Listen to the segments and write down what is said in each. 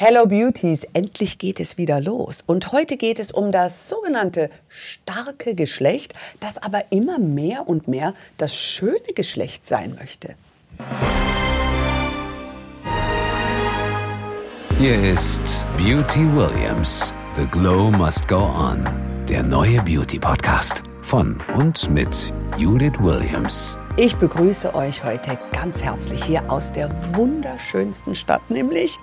Hello Beauties, endlich geht es wieder los. Und heute geht es um das sogenannte starke Geschlecht, das aber immer mehr und mehr das schöne Geschlecht sein möchte. Hier ist Beauty Williams. The Glow Must Go On. Der neue Beauty Podcast von und mit Judith Williams. Ich begrüße euch heute ganz herzlich hier aus der wunderschönsten Stadt, nämlich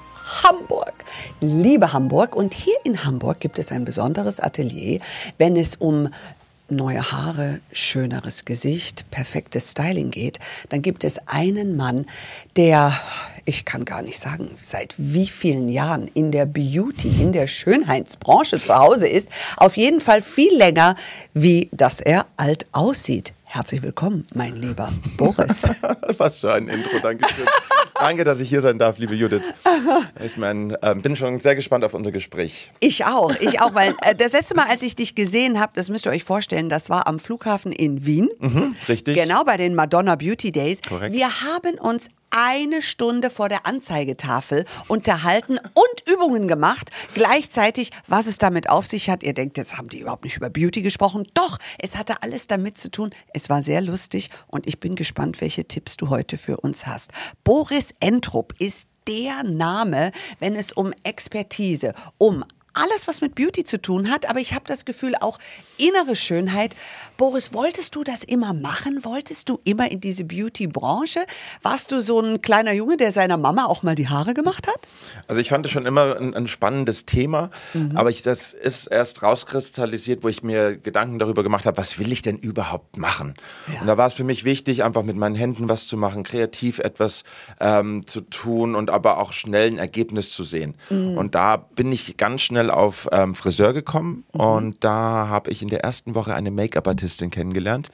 Hamburg. Liebe Hamburg. Und hier in Hamburg gibt es ein besonderes Atelier, wenn es um neue Haare, schöneres Gesicht, perfektes Styling geht, dann gibt es einen Mann, der, ich kann gar nicht sagen, seit wie vielen Jahren in der Beauty, in der Schönheitsbranche zu Hause ist. Auf jeden Fall viel länger, wie dass er alt aussieht. Herzlich willkommen, mein lieber Boris. Was für ein Intro, danke schön. Danke, dass ich hier sein darf, liebe Judith. Ich mein, äh, bin schon sehr gespannt auf unser Gespräch. Ich auch, ich auch, weil äh, das letzte Mal, als ich dich gesehen habe, das müsst ihr euch vorstellen, das war am Flughafen in Wien. Mhm, richtig. Genau bei den Madonna Beauty Days. Korrekt. Wir haben uns eine Stunde vor der Anzeigetafel unterhalten und Übungen gemacht. Gleichzeitig, was es damit auf sich hat. Ihr denkt, jetzt haben die überhaupt nicht über Beauty gesprochen. Doch, es hatte alles damit zu tun. Es war sehr lustig und ich bin gespannt, welche Tipps du heute für uns hast. Boris Entrup ist der Name, wenn es um Expertise, um alles, was mit Beauty zu tun hat, aber ich habe das Gefühl auch innere Schönheit. Boris, wolltest du das immer machen? Wolltest du immer in diese Beauty-Branche? Warst du so ein kleiner Junge, der seiner Mama auch mal die Haare gemacht hat? Also ich fand es schon immer ein, ein spannendes Thema, Mhm. aber ich, das ist erst rauskristallisiert, wo ich mir Gedanken darüber gemacht habe, was will ich denn überhaupt machen? Und da war es für mich wichtig, einfach mit meinen Händen was zu machen, kreativ etwas ähm, zu tun und aber auch schnell ein Ergebnis zu sehen. Mhm. Und da bin ich ganz schnell auf ähm, Friseur gekommen Mhm. und da habe ich in der ersten Woche eine Make-up-Artistin kennengelernt.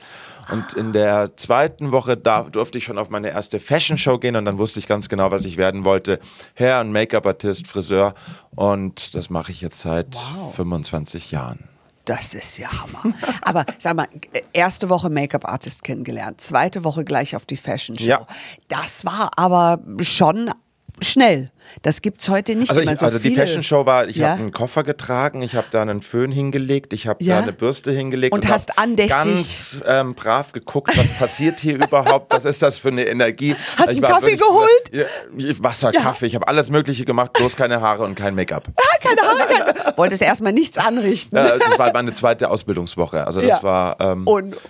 Und in der zweiten Woche da durfte ich schon auf meine erste Fashion-Show gehen und dann wusste ich ganz genau, was ich werden wollte. Hair- und Make-up-Artist, Friseur. Und das mache ich jetzt seit 25 Jahren. Das ist ja Hammer. Aber sag mal, erste Woche Make-up-Artist kennengelernt, zweite Woche gleich auf die Fashion Show. Ja. Das war aber schon schnell. Das gibt's heute nicht Also, ich, so also die. Fashion Show war, ich Ja? habe einen Koffer getragen, ich habe da einen Föhn hingelegt, ich habe Ja? da eine Bürste hingelegt Und hab hast andächtig- ganz ähm, brav geguckt, was passiert hier überhaupt, was ist das für eine Energie. Hast Ich einen war Kaffee geholt? Ja, Wasser, Ja. Kaffee, ich habe alles Mögliche gemacht, bloß keine Haare und kein Make-up. Ah, keine Ahnung. keine- Wolltest erstmal nichts anrichten. Das war meine zweite Ausbildungswoche, also das Ja. war, ähm,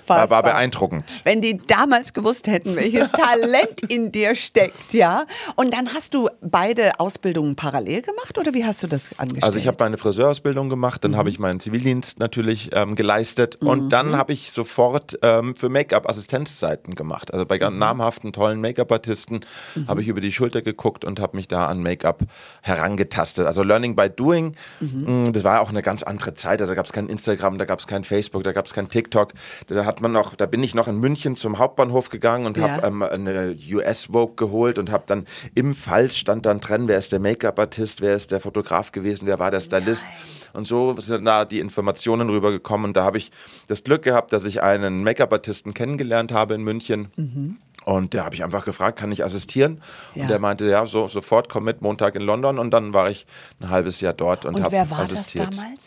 war, war beeindruckend. Wenn die damals gewusst hätten, welches Talent in dir steckt, ja. Und dann hast du beide Ausbildungen parallel gemacht oder wie hast du das angestellt? Also ich habe meine Friseurausbildung gemacht, Mhm. dann habe ich meinen Zivildienst natürlich ähm, geleistet und dann habe ich sofort ähm, für Make-up Assistenzzeiten gemacht. Also bei Mhm. ganz namhaften, tollen Make-up-Artisten habe ich über die Schulter geguckt und habe mich da an Make-up herangetastet. Also Learning by Doing, Mhm. mh, das war auch eine ganz andere Zeit. Also da gab es kein Instagram, da gab es kein Facebook, da gab es kein TikTok. Da hat man noch, da bin ich noch in München zum Hauptbahnhof gegangen und Ja. habe ähm, eine US Vogue geholt und habe dann im Fall stand dann drin, wer ist der Make-up-Artist, wer ist der Fotograf gewesen, wer war der Stylist. Und so sind da die Informationen rübergekommen. Und da habe ich das Glück gehabt, dass ich einen Make-up-Artisten kennengelernt habe in München. Und der habe ich einfach gefragt, kann ich assistieren? Mhm. Ja. Und der meinte, ja, so, sofort, komm mit, Montag in London. Und dann war ich ein halbes Jahr dort und, Und habe assistiert. das damals?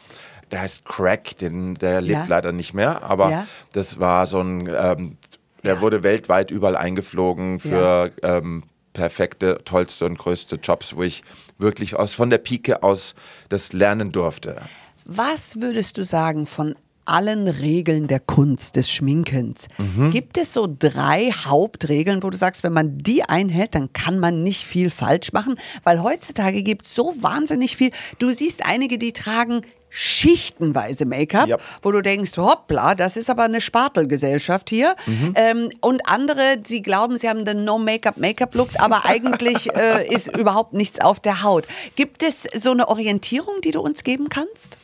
Der heißt Craig, den, der lebt Ja. leider nicht mehr, aber Ja. das war so ein, ähm, der wurde weltweit überall eingeflogen für ähm, perfekte, tollste und größte Jobs, wo ich wirklich aus von der Pike aus das lernen durfte. Was würdest du sagen von allen Regeln der Kunst, des Schminkens? Mhm. Gibt es so drei Hauptregeln, wo du sagst, wenn man die einhält, dann kann man nicht viel falsch machen? Weil heutzutage gibt es so wahnsinnig viel. Du siehst einige, die tragen schichtenweise Make-up, Ja. wo du denkst, hoppla, das ist aber eine Spartelgesellschaft hier. Mhm. Ähm, und andere, sie glauben, sie haben den No-Make-up-Make-up-Look, aber eigentlich äh, ist überhaupt nichts auf der Haut. Gibt es so eine Orientierung, die du uns geben kannst?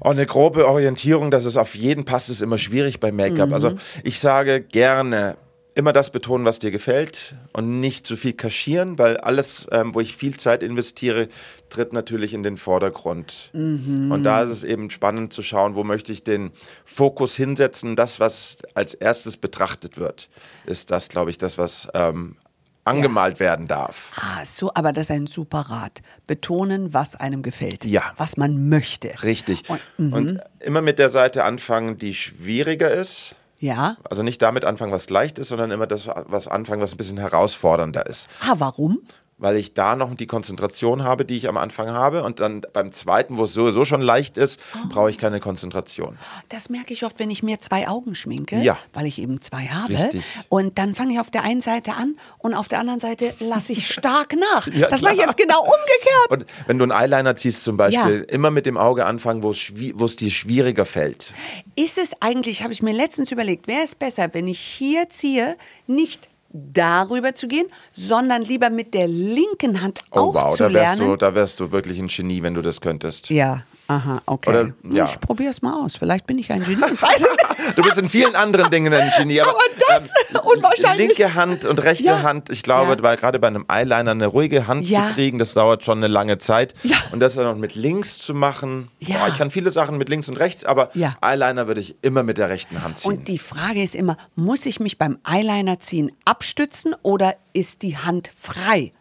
Oh, eine grobe Orientierung, dass es auf jeden passt, ist immer schwierig bei Make-up. Also ich sage gerne, immer das betonen, was dir gefällt und nicht zu viel kaschieren, weil alles, ähm, wo ich viel Zeit investiere, tritt natürlich in den Vordergrund. Und da ist es eben spannend zu schauen, wo möchte ich den Fokus hinsetzen. Das, was als erstes betrachtet wird, ist das, glaube ich, das, was ähm, angemalt werden darf. Ah, so, aber das ist ein super Rat. Betonen, was einem gefällt. Ja. Was man möchte. Richtig. Und, mhm. Und immer mit der Seite anfangen, die schwieriger ist. Ja. Also nicht damit anfangen, was leicht ist, sondern immer das was anfangen, was ein bisschen herausfordernder ist. Ah, warum? Weil ich da noch die Konzentration habe, die ich am Anfang habe. Und dann beim zweiten, wo es sowieso schon leicht ist, Oh. brauche ich keine Konzentration. Das merke ich oft, wenn ich mir zwei Augen schminke, Ja. weil ich eben zwei habe. Richtig. Und dann fange ich auf der einen Seite an und auf der anderen Seite lasse ich stark nach. Ja, das mache ich jetzt genau umgekehrt. Und wenn du einen Eyeliner ziehst zum Beispiel, Ja. immer mit dem Auge anfangen, wo es schwi- wo es dir schwieriger fällt. Ist es eigentlich, habe ich mir letztens überlegt, wäre es besser, wenn ich hier ziehe, nicht darüber zu gehen, sondern lieber mit der linken Hand Oh auch wow, da wärst, du, da wärst du wirklich ein Genie, wenn du das könntest. ja, aha, okay. Oder- Hm, ja. Ich probiere es mal aus. Vielleicht bin ich ein Genie. Du bist in vielen anderen Dingen ein Genie, aber, Aber das, unwahrscheinlich. linke Hand und rechte Ja. Hand, ich glaube, Ja. gerade bei einem Eyeliner eine ruhige Hand zu kriegen, das dauert schon eine lange Zeit. Und das dann noch mit links zu machen, Ja. boah, ich kann viele Sachen mit links und rechts, aber. Eyeliner würde ich immer mit der rechten Hand ziehen. Und die Frage ist immer, muss ich mich beim Eyeliner ziehen abstützen oder ist die Hand frei?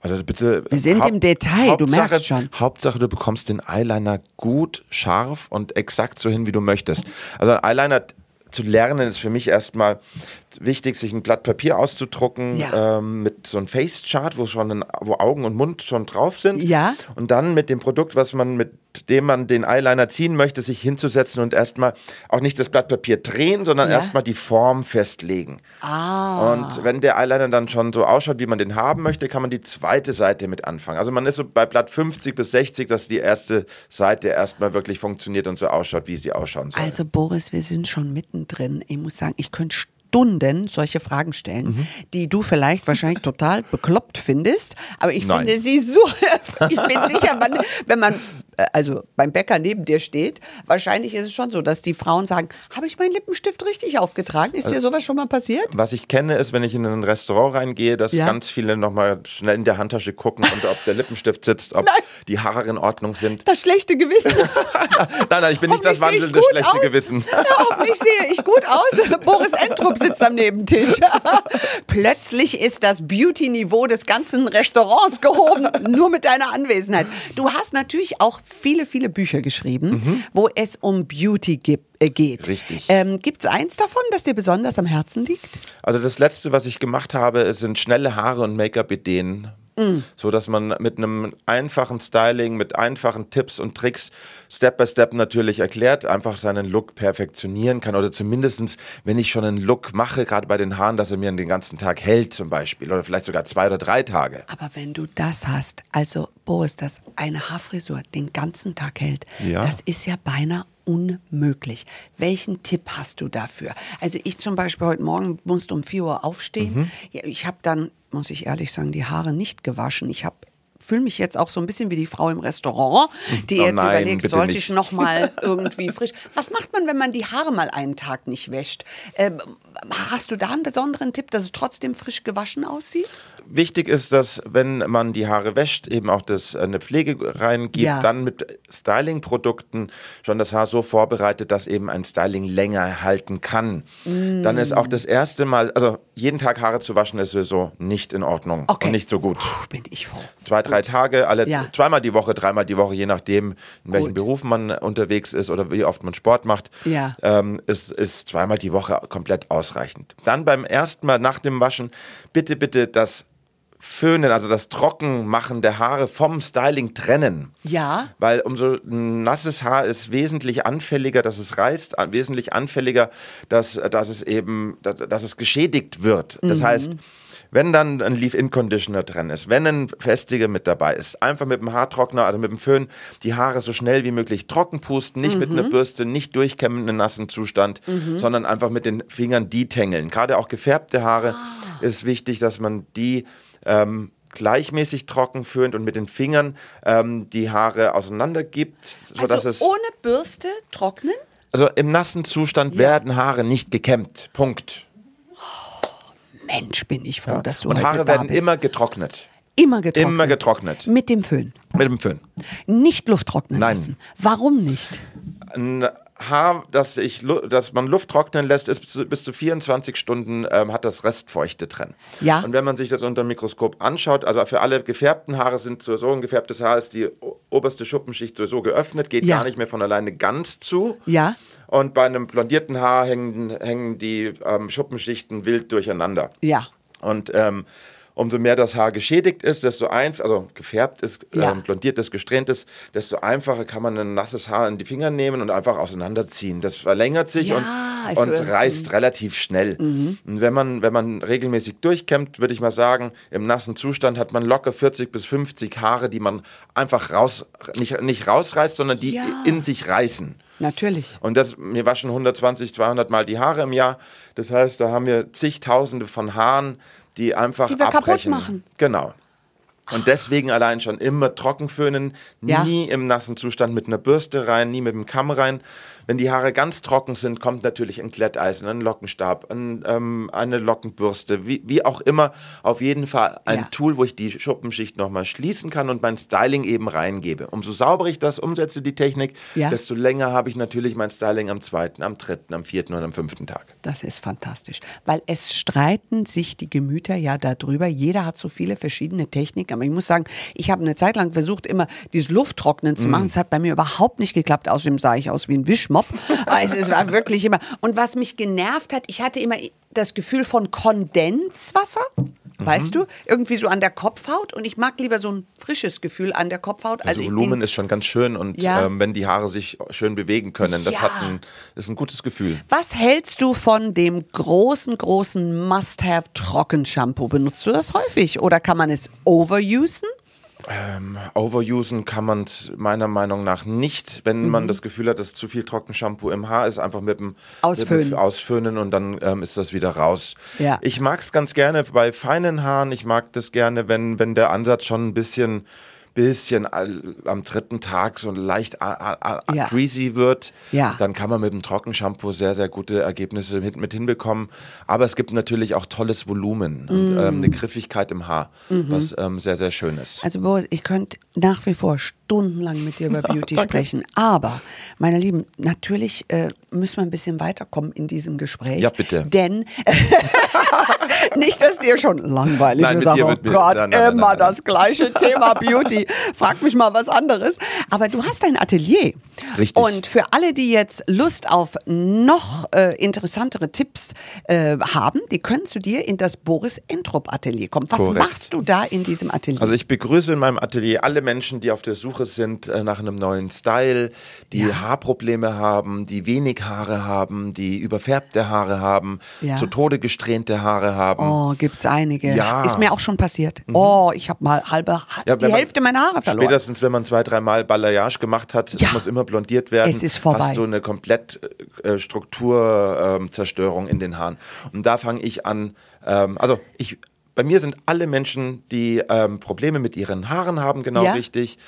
Also bitte. Wir sind im Detail, du Hauptsache- merkst schon. Hauptsache, du bekommst den Eyeliner gut, scharf und exakt so hin, wie du möchtest. Also ein Eyeliner zu lernen ist für mich erstmal wichtig, sich ein Blatt Papier auszudrucken Ja. ähm, mit so einem Face-Chart, wo schon ein, wo Augen und Mund schon drauf sind. Ja. Und dann mit dem Produkt, was man mit dem man den Eyeliner ziehen möchte, sich hinzusetzen und erstmal auch nicht das Blatt Papier drehen, sondern Ja. erstmal die Form festlegen. Ah. Und wenn der Eyeliner dann schon so ausschaut, wie man den haben möchte, kann man die zweite Seite mit anfangen. Also man ist so bei Blatt 50 bis 60, dass die erste Seite erstmal wirklich funktioniert und so ausschaut, wie sie ausschauen soll. Also Boris, wir sind schon mittendrin. Ich muss sagen, ich könnte Stunden solche Fragen stellen, Mhm. die du vielleicht wahrscheinlich total bekloppt findest. Aber ich Nein. finde sie so, ich bin sicher, wenn man also beim Bäcker neben dir steht, wahrscheinlich ist es schon so, dass die Frauen sagen, habe ich meinen Lippenstift richtig aufgetragen? Ist dir sowas schon mal passiert? Was ich kenne, ist, wenn ich in ein Restaurant reingehe, dass Ja. ganz viele nochmal schnell in der Handtasche gucken und ob der Lippenstift sitzt, ob Nein. die Haare in Ordnung sind. Das schlechte Gewissen. Nein, nein, ich bin nicht das wandelnde schlechte aus. Gewissen. Ja, hoffentlich sehe ich gut aus. Boris Entrup sitzt am Nebentisch. Plötzlich ist das Beauty-Niveau des ganzen Restaurants gehoben, nur mit deiner Anwesenheit. Du hast natürlich auch viele, viele Bücher geschrieben, wo es um Beauty gibt. Äh, geht. Richtig. Ähm, Gibt es eins davon, das dir besonders am Herzen liegt? Also das letzte, was ich gemacht habe, sind schnelle Haare und Make-up-Ideen. So dass man mit einem einfachen Styling, mit einfachen Tipps und Tricks Step by Step natürlich erklärt, einfach seinen Look perfektionieren kann. Oder zumindestens, wenn ich schon einen Look mache, gerade bei den Haaren, dass er mir den ganzen Tag hält zum Beispiel. Oder vielleicht sogar zwei oder drei Tage. Aber wenn du das hast, also Boris, dass eine Haarfrisur den ganzen Tag hält, Ja. das ist ja beinahe unmöglich. Welchen Tipp hast du dafür? Also ich zum Beispiel heute Morgen musste um 4 Uhr aufstehen. Mhm. Ich habe dann, muss ich ehrlich sagen, die Haare nicht gewaschen. Ich habe fühle mich jetzt auch so ein bisschen wie die Frau im Restaurant, die Oh jetzt nein, überlegt, sollte nicht. ich noch mal irgendwie frisch. Was macht man, wenn man die Haare mal einen Tag nicht wäscht? Ähm, hast du da einen besonderen Tipp, dass es trotzdem frisch gewaschen aussieht? Wichtig ist, dass wenn man die Haare wäscht, eben auch das, äh, eine Pflege reingibt, Ja. dann mit Styling-Produkten schon das Haar so vorbereitet, dass eben ein Styling länger halten kann. Dann ist auch das erste Mal, also jeden Tag Haare zu waschen, ist sowieso nicht in Ordnung Okay. und nicht so gut. Puh, bin ich froh. Zwei, drei Tage, alle Ja. zweimal die Woche, dreimal die Woche, je nachdem, in welchem Gut. Beruf man unterwegs ist oder wie oft man Sport macht, Ja. ähm, ist, ist zweimal die Woche komplett ausreichend. Dann beim ersten Mal nach dem Waschen bitte, bitte das Föhnen, also das Trockenmachen der Haare vom Styling trennen. Ja. Weil umso nasses Haar ist wesentlich anfälliger, dass es reißt, wesentlich anfälliger, dass, dass es eben, dass, dass es geschädigt wird. Das heißt, wenn dann ein Leave-In-Conditioner drin ist, wenn ein Festiger mit dabei ist, einfach mit dem Haartrockner, also mit dem Föhn, die Haare so schnell wie möglich trocken pusten, nicht mit einer Bürste, nicht durchkämmen in einem nassen Zustand, sondern einfach mit den Fingern detangeln. Gerade auch gefärbte Haare ist wichtig, dass man die ähm, gleichmäßig trocken föhnt und mit den Fingern ähm, die Haare auseinander gibt, sodass also es ohne Bürste trocknen? also im nassen Zustand Ja. werden Haare nicht gekämmt. Punkt. Mensch, bin ich froh, dass du und heute Haare da werden bist. immer getrocknet. immer getrocknet. Immer getrocknet. Mit dem Föhn. Mit dem Föhn. Nicht Luft trocknen Nein. lassen. Warum nicht? Ein Haar, das, ich, das man Luft trocknen lässt, ist bis zu, bis zu 24 Stunden ähm, hat das Restfeuchte drin. Ja. Und wenn man sich das unter dem Mikroskop anschaut, also für alle gefärbten Haare sind sowieso ein gefärbtes Haar ist die oberste Schuppenschicht sowieso geöffnet, geht Ja. gar nicht mehr von alleine ganz zu. Ja. Und bei einem blondierten Haar hängen, hängen die ähm, Schuppenschichten wild durcheinander. Ja. Und ähm, umso mehr das Haar geschädigt ist, desto einfach, also gefärbt ist, Ja. ähm, blondiert ist, gesträhnt ist, desto einfacher kann man ein nasses Haar in die Finger nehmen und einfach auseinanderziehen. Das verlängert sich Ja, und, und mhm. reißt relativ schnell. Und wenn man, wenn man regelmäßig durchkämmt, würde ich mal sagen, im nassen Zustand hat man locker 40 bis 50 Haare, die man einfach raus, nicht, nicht rausreißt, sondern die Ja. in sich reißen. Natürlich. Und das, wir waschen 120, 200 Mal die Haare im Jahr. Das heißt, da haben wir zigtausende von Haaren, die einfach Die wir kaputt abbrechen. machen. Genau. Und deswegen allein schon immer trocken föhnen, Ja. nie im nassen Zustand mit einer Bürste rein, nie mit dem Kamm rein. Wenn die Haare ganz trocken sind, kommt natürlich ein Glätteisen, ein Lockenstab, ein, ähm, eine Lockenbürste, wie, wie auch immer. Auf jeden Fall ein Ja. Tool, wo ich die Schuppenschicht nochmal schließen kann und mein Styling eben reingebe. Umso sauberer ich das umsetze, die Technik, Ja. desto länger habe ich natürlich mein Styling am zweiten, am dritten, am vierten und am fünften Tag. Das ist fantastisch. Weil es streiten sich die Gemüter ja darüber. Jeder hat so viele verschiedene Techniken. Aber ich muss sagen, ich habe eine Zeit lang versucht, immer dieses Lufttrocknen zu machen. Es hat bei mir überhaupt nicht geklappt. Außerdem sah ich aus wie ein Wischmopp. Also es war wirklich immer. Und was mich genervt hat, ich hatte immer das Gefühl von Kondenswasser. Weißt du? Irgendwie so an der Kopfhaut. Und ich mag lieber so ein frisches Gefühl an der Kopfhaut. Also, ich Volumen ist schon ganz schön und Ja. ähm, wenn die Haare sich schön bewegen können, das Ja. hat ein, ist ein gutes Gefühl. Was hältst du von dem großen, großen Must-Have-Trockenshampoo? Benutzt du das häufig oder kann man es overusen? Overusen kann man meiner Meinung nach nicht, wenn Mhm. man das Gefühl hat, dass zu viel Trockenshampoo im Haar ist, einfach mit dem Ausföhnen. Mit dem Ausföhnen und dann ähm, ist das wieder raus. Ja. Ich mag es ganz gerne bei feinen Haaren. Ich mag das gerne, wenn, wenn der Ansatz schon ein bisschen bisschen am dritten Tag so leicht Ja. greasy wird, Ja. dann kann man mit dem Trockenshampoo sehr, sehr gute Ergebnisse mit, mit hinbekommen. Aber es gibt natürlich auch tolles Volumen und ähm, eine Griffigkeit im Haar, was ähm, sehr, sehr schön ist. Also Boris, ich könnte nach wie vor stundenlang mit dir über Beauty sprechen. Aber, meine Lieben, natürlich äh, müssen wir ein bisschen weiterkommen in diesem Gespräch. Ja, bitte. Denn nicht, dass dir schon langweilig Nein, ist. dir Oh Gott, nein, nein, immer das gleiche Thema Beauty. Frag mich mal was anderes. Aber du hast ein Atelier. Richtig. Und für alle, die jetzt Lust auf noch äh, interessantere Tipps äh, haben, die können zu dir in das Boris Entrup Atelier kommen. Was Korrekt. machst du da in diesem Atelier? Also ich begrüße in meinem Atelier alle Menschen, die auf der Suche sind äh, nach einem neuen Style, die Ja. Haarprobleme haben, die wenig Haare haben, die überfärbte Haare haben, Ja. zu Tode gesträhnte Haare haben. Oh, gibt's einige. Ja. Mhm. Ist mir auch schon passiert. Oh, ich habe mal halbe, Ja, die man- Hälfte meiner Haare verloren. Spätestens, wenn man zwei, dreimal Balayage gemacht hat, es muss immer blondiert werden, Es ist vorbei. hast du eine komplett äh, Strukturzerstörung in den Haaren. Und da fange ich an, ähm, also ich, bei mir sind alle Menschen, die ähm, Probleme mit ihren Haaren haben, genau Ja. richtig,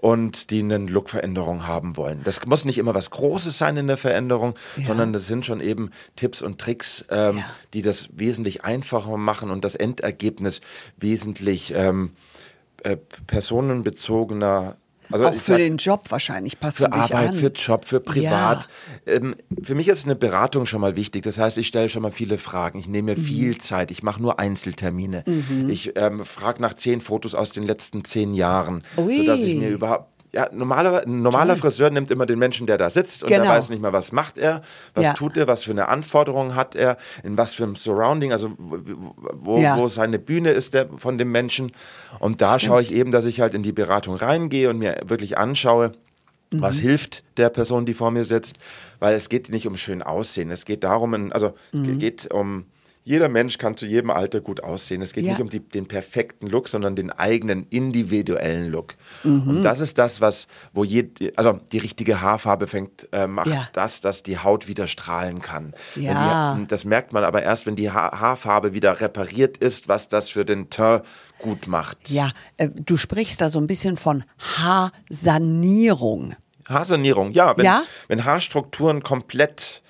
und die eine Lookveränderung haben wollen. Das muss nicht immer was Großes sein in der Veränderung, sondern das sind schon eben Tipps und Tricks, ähm, Ja. die das wesentlich einfacher machen und das Endergebnis wesentlich ähm, äh, personenbezogener. Also auch für sag, den Job wahrscheinlich passt für Arbeit, an. für Job, für privat. Ähm, für mich ist eine Beratung schon mal wichtig. Das heißt, ich stelle schon mal viele Fragen. Ich nehme mir Mhm. viel Zeit. Ich mache nur Einzeltermine. Ich ähm, frage nach zehn Fotos aus den letzten zehn Jahren, Ui. sodass ich mir überhaupt ja, normaler, ein normaler Friseur nimmt immer den Menschen, der da sitzt und der Genau. weiß nicht mehr, was macht er, was Ja. tut er, was für eine Anforderung hat er, in was für einem Surrounding, also wo, wo, Ja. wo seine Bühne ist der, von dem Menschen. Und da schaue ich eben, dass ich halt in die Beratung reingehe und mir wirklich anschaue, was Mhm. hilft der Person, die vor mir sitzt, weil es geht nicht um schön aussehen, es geht darum, also Mhm. geht um jeder Mensch kann zu jedem Alter gut aussehen. Es geht Ja. nicht um die, den perfekten Look, sondern den eigenen individuellen Look. Mhm. Und das ist das, was, wo je, also die richtige Haarfarbe fängt, äh, macht Ja. das, dass die Haut wieder strahlen kann. Ja. Die, das merkt man aber erst, wenn die ha Haarfarbe wieder repariert ist, was das für den Teint gut macht. Ja, äh, du sprichst da so ein bisschen von Haarsanierung. Haarsanierung, ja. Wenn, Ja? wenn Haarstrukturen komplett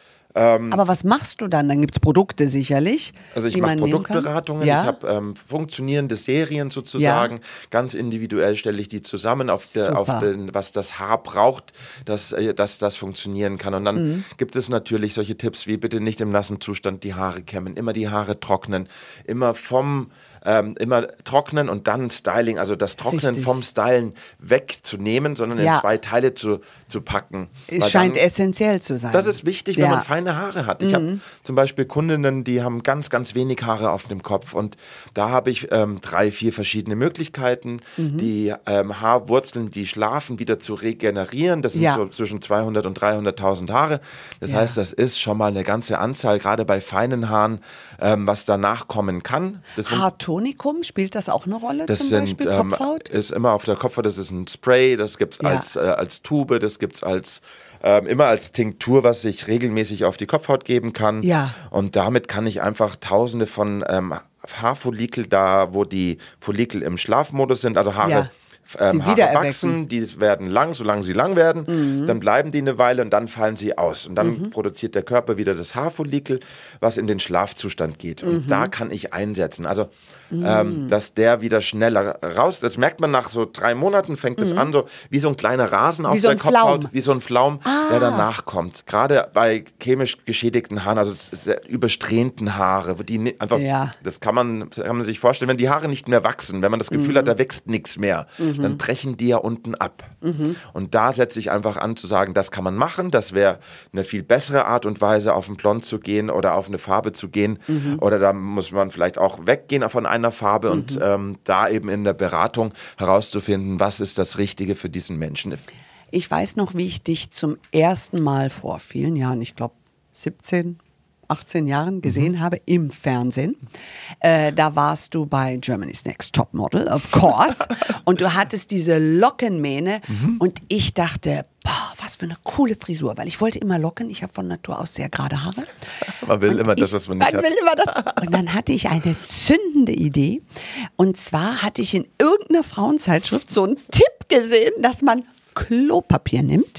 Aber was machst du dann? Dann gibt es Produkte sicherlich. Also ich mache. Produktberatungen, Ja? ich habe ähm, funktionierende Serien sozusagen, ganz individuell stelle ich die zusammen auf, der, auf den, was das Haar braucht, dass, äh, dass das funktionieren kann. Und dann Mhm. gibt es natürlich solche Tipps wie bitte nicht im nassen Zustand die Haare kämmen, immer die Haare trocknen, immer vom ähm, immer trocknen und dann Styling, also das Trocknen Richtig. vom Stylen wegzunehmen, sondern Ja. in zwei Teile zu, zu packen. Es scheint dann- essentiell zu sein. das ist wichtig, wenn Ja. Mhm. man feine Haare hat. Ich habe zum Beispiel Kundinnen, die haben ganz, ganz wenig Haare auf dem Kopf und da habe ich ähm, drei, vier verschiedene Möglichkeiten, Mhm. die ähm, Haarwurzeln, die schlafen, wieder zu regenerieren. Das sind Ja. so zwischen 200 und 300.000 Haare. Das heißt, das ist schon mal eine ganze Anzahl, gerade bei feinen Haaren, ähm, was danach kommen kann. Das fun- Haartonikum, spielt das auch eine Rolle das zum sind, Beispiel? ähm, Kopfhaut? ist immer auf der Kopfhaut, das ist ein Spray, das gibt es Ja. als, äh, als Tube, das gibt es als, ähm, immer als Tinktur, was ich regelmäßig auf die Kopfhaut geben kann. Ja. Und damit kann ich einfach tausende von ähm, Haarfollikel da, wo die Follikel im Schlafmodus sind, also Haare. Ja. Ähm, Sie Haare wachsen, die werden lang, solange sie lang werden, Mhm. dann bleiben die eine Weile und dann fallen sie aus. Und dann produziert der Körper wieder das Haarfollikel, was in den Schlafzustand geht. Und Mhm. da kann ich einsetzen. Also, ähm, dass der wieder schneller raus. Das merkt man nach so drei Monaten, fängt es an, so wie so ein kleiner Rasen auf Mhm. so der Kopfhaut, Flaum. Ah. wie so ein Flaum, der danach kommt. Gerade bei chemisch geschädigten Haaren, also sehr übersträhnten Haare, die einfach, Ja. das kann man, kann man sich vorstellen, wenn die Haare nicht mehr wachsen, wenn man das Gefühl Mhm. hat, da wächst nichts mehr, dann brechen die ja unten ab. Mhm. Und da setze ich einfach an zu sagen, das kann man machen, das wäre eine viel bessere Art und Weise, auf ein Blond zu gehen oder auf eine Farbe zu gehen. Mhm. Oder da muss man vielleicht auch weggehen von einer Farbe und Mhm. ähm, da eben in der Beratung herauszufinden, was ist das Richtige für diesen Menschen. Ich weiß noch, wie ich dich zum ersten Mal vor vielen Jahren, ich glaube 17, 18 Jahren gesehen Mhm. habe im Fernsehen. Äh, da warst du bei Germany's Next Top Model, of course. und du hattest diese Lockenmähne Mhm. und ich dachte, boah, was für eine coole Frisur, weil ich wollte immer Locken. Ich habe von Natur aus sehr gerade Haare. Man will Und immer das, ich- was man nicht man hat. will immer das. Und dann hatte ich eine zündende Idee. Und zwar hatte ich in irgendeiner Frauenzeitschrift so einen Tipp gesehen, dass man Klopapier nimmt.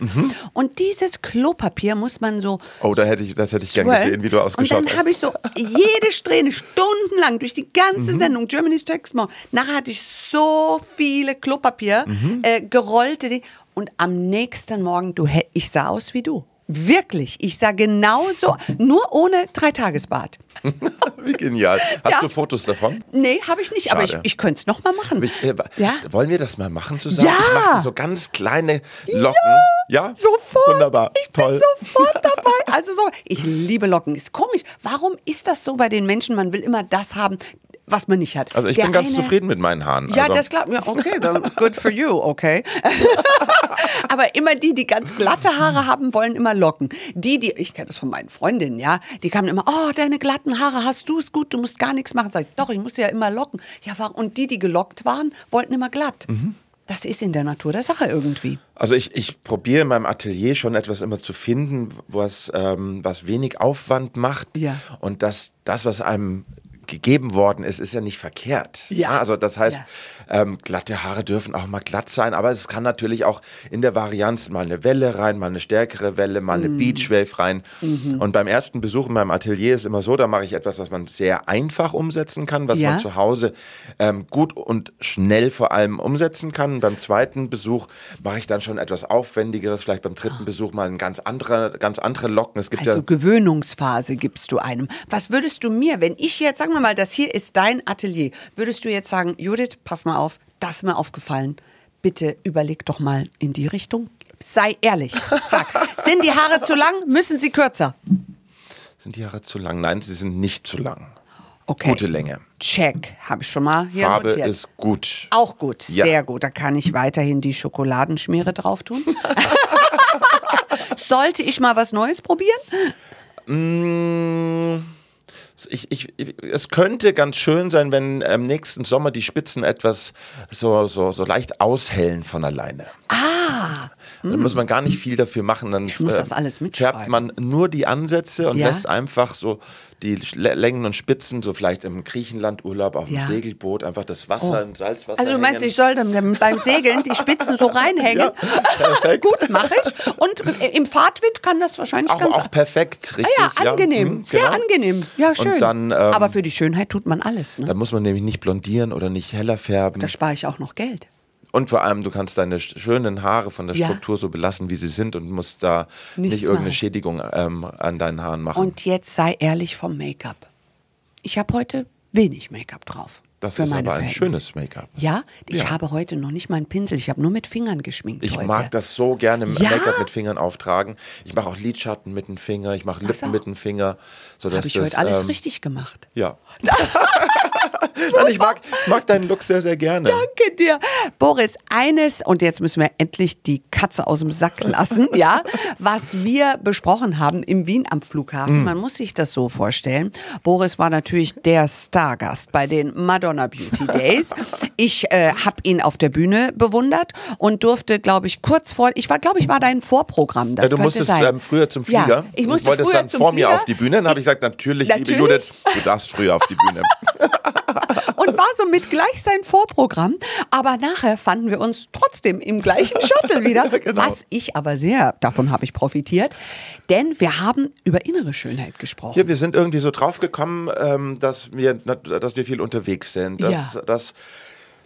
Und dieses Klopapier muss man so. Mhm. Oh, da hätte ich, das hätte ich gern swirlen. gesehen, wie du ausgeschaut Und dann hast. habe ich so jede Strähne stundenlang durch die ganze Mhm. Sendung Germany's Next Top. Nachher hatte ich so viele Klopapier, Mhm. äh, gerollte. Und am nächsten Morgen, du, ich sah aus wie du. Wirklich. Ich sah genauso, nur ohne Dreitagesbad. Wie genial. Hast Ja. du Fotos davon? Nee, habe ich nicht, aber ich, Schade. ich könnte es nochmal machen. Ich, äh, ja? Wollen wir das mal machen zusammen? Ja. Ich mache so ganz kleine Locken. Ja? Sofort. Wunderbar. Ich bin Toll. sofort dabei. Also so, ich liebe Locken. Ist komisch. Warum ist das so bei den Menschen? Man will immer das haben, was man nicht hat. Also ich Der bin ganz eine- zufrieden mit meinen Haaren. Ja, also, das glaubt mir. Okay, dann good for you, okay. Aber immer die, die ganz glatte Haare haben, wollen immer Locken. Die, die, ich kenne das von meinen Freundinnen, ja, die kamen immer, oh, deine glatten Haare, hast du es gut, du musst gar nichts machen. Sag ich, doch, ich muss ja immer locken. Ja? Und die, die gelockt waren, wollten immer glatt. Mhm. Das ist in der Natur der Sache irgendwie. Also ich, ich probiere in meinem Atelier schon etwas immer zu finden, was, ähm, was wenig Aufwand macht. Ja. Und das, das, was einem gegeben worden ist, ist ja nicht verkehrt. Ja. Also das heißt, Ja. Ähm, glatte Haare dürfen auch mal glatt sein, aber es kann natürlich auch in der Varianz mal eine Welle rein, mal eine stärkere Welle, mal Mhm. eine Beachwave rein. Und beim ersten Besuch in meinem Atelier ist immer so, da mache ich etwas, was man sehr einfach umsetzen kann, was Ja. man zu Hause ähm, gut und schnell vor allem umsetzen kann. Beim zweiten Besuch mache ich dann schon etwas Aufwendigeres, vielleicht beim dritten Besuch mal ein ganz andere, ganz andere Locken. Es gibt Also ja Gewöhnungsphase gibst du einem. Was würdest du mir, wenn ich jetzt, sagen wir mal, das hier ist dein Atelier, würdest du jetzt sagen, Judith, pass mal auf, das ist mir aufgefallen. Bitte überleg doch mal in die Richtung. Sei ehrlich. Sag, sind die Haare zu lang? Müssen sie kürzer? sind die Haare zu lang? Nein, sie sind nicht zu lang. Okay. Gute Länge. Check, habe ich schon mal hier Farbe notiert. ist gut. auch gut, Ja. sehr gut. Da kann ich weiterhin die Schokoladenschmiere drauf tun. Sollte ich mal was Neues probieren? Mm, Ich, ich, es könnte ganz schön sein, wenn im nächsten Sommer die Spitzen etwas so, so, so leicht aushellen von alleine. Ah. Dann muss man gar nicht viel dafür machen. Dann Ich muss das alles mitschreiben. färbt man nur die Ansätze und Ja. lässt einfach so die Längen und Spitzen, so vielleicht im Griechenland Urlaub auf dem Ja. Segelboot, einfach das Wasser in Salzwasser Also du meinst, hängen. ich soll dann beim Segeln die Spitzen so reinhängen? perfekt. Gut, mache ich. Und im Fahrtwind kann das wahrscheinlich auch, ganz auch perfekt, richtig. Ah ja, angenehm. hm, Sehr genau. angenehm. Ja, schön. dann, ähm, Aber für die Schönheit tut man alles. Ne? Da muss man nämlich nicht blondieren oder nicht heller färben. Da spare ich auch noch Geld. Und vor allem, du kannst deine sch- schönen Haare von der Ja. Struktur so belassen, wie sie sind und musst da Nichts nicht irgendeine machen. Schädigung ähm, an deinen Haaren machen. Und jetzt sei ehrlich vom Make-up. Ich habe heute wenig Make-up drauf. das ist aber ein schönes Make-up. Ja, ich Ja. habe heute noch nicht mal einen Pinsel. Ich habe nur mit Fingern geschminkt. Ich heute. mag das so gerne, Ja? Make-up mit Fingern auftragen. Ich mache auch Lidschatten mit dem Finger, ich mache so. Lippen mit dem Finger. Habe ich das, heute alles ähm, richtig gemacht. Ja. Nein, ich mag, mag deinen Look sehr, sehr gerne. Danke dir. Boris, eines, und jetzt müssen wir endlich die Katze aus dem Sack lassen, ja, was wir besprochen haben im Wien am Flughafen. Man muss sich das so vorstellen. Boris war natürlich der Stargast bei den Madonna Beauty Days. Ich äh, habe ihn auf der Bühne bewundert und durfte, glaube ich, kurz vor, ich war, glaube ich, war dein Vorprogramm. Das Ja, du musstest ähm, früher zum Ja, Flieger. ich musste wolltest früher dann vor mir Flieger. auf die Bühne. Dann habe ich gesagt, natürlich, liebe Natürlich. Judith, du darfst früher auf die Bühne. Und war somit gleich sein Vorprogramm. Aber nachher fanden wir uns trotzdem im gleichen Shuttle wieder. genau. Was ich aber sehr, davon habe ich profitiert. Denn wir haben über innere Schönheit gesprochen. Ja, wir sind irgendwie so drauf gekommen, ähm, dass, wir, dass wir viel unterwegs sind. Dass, Ja. dass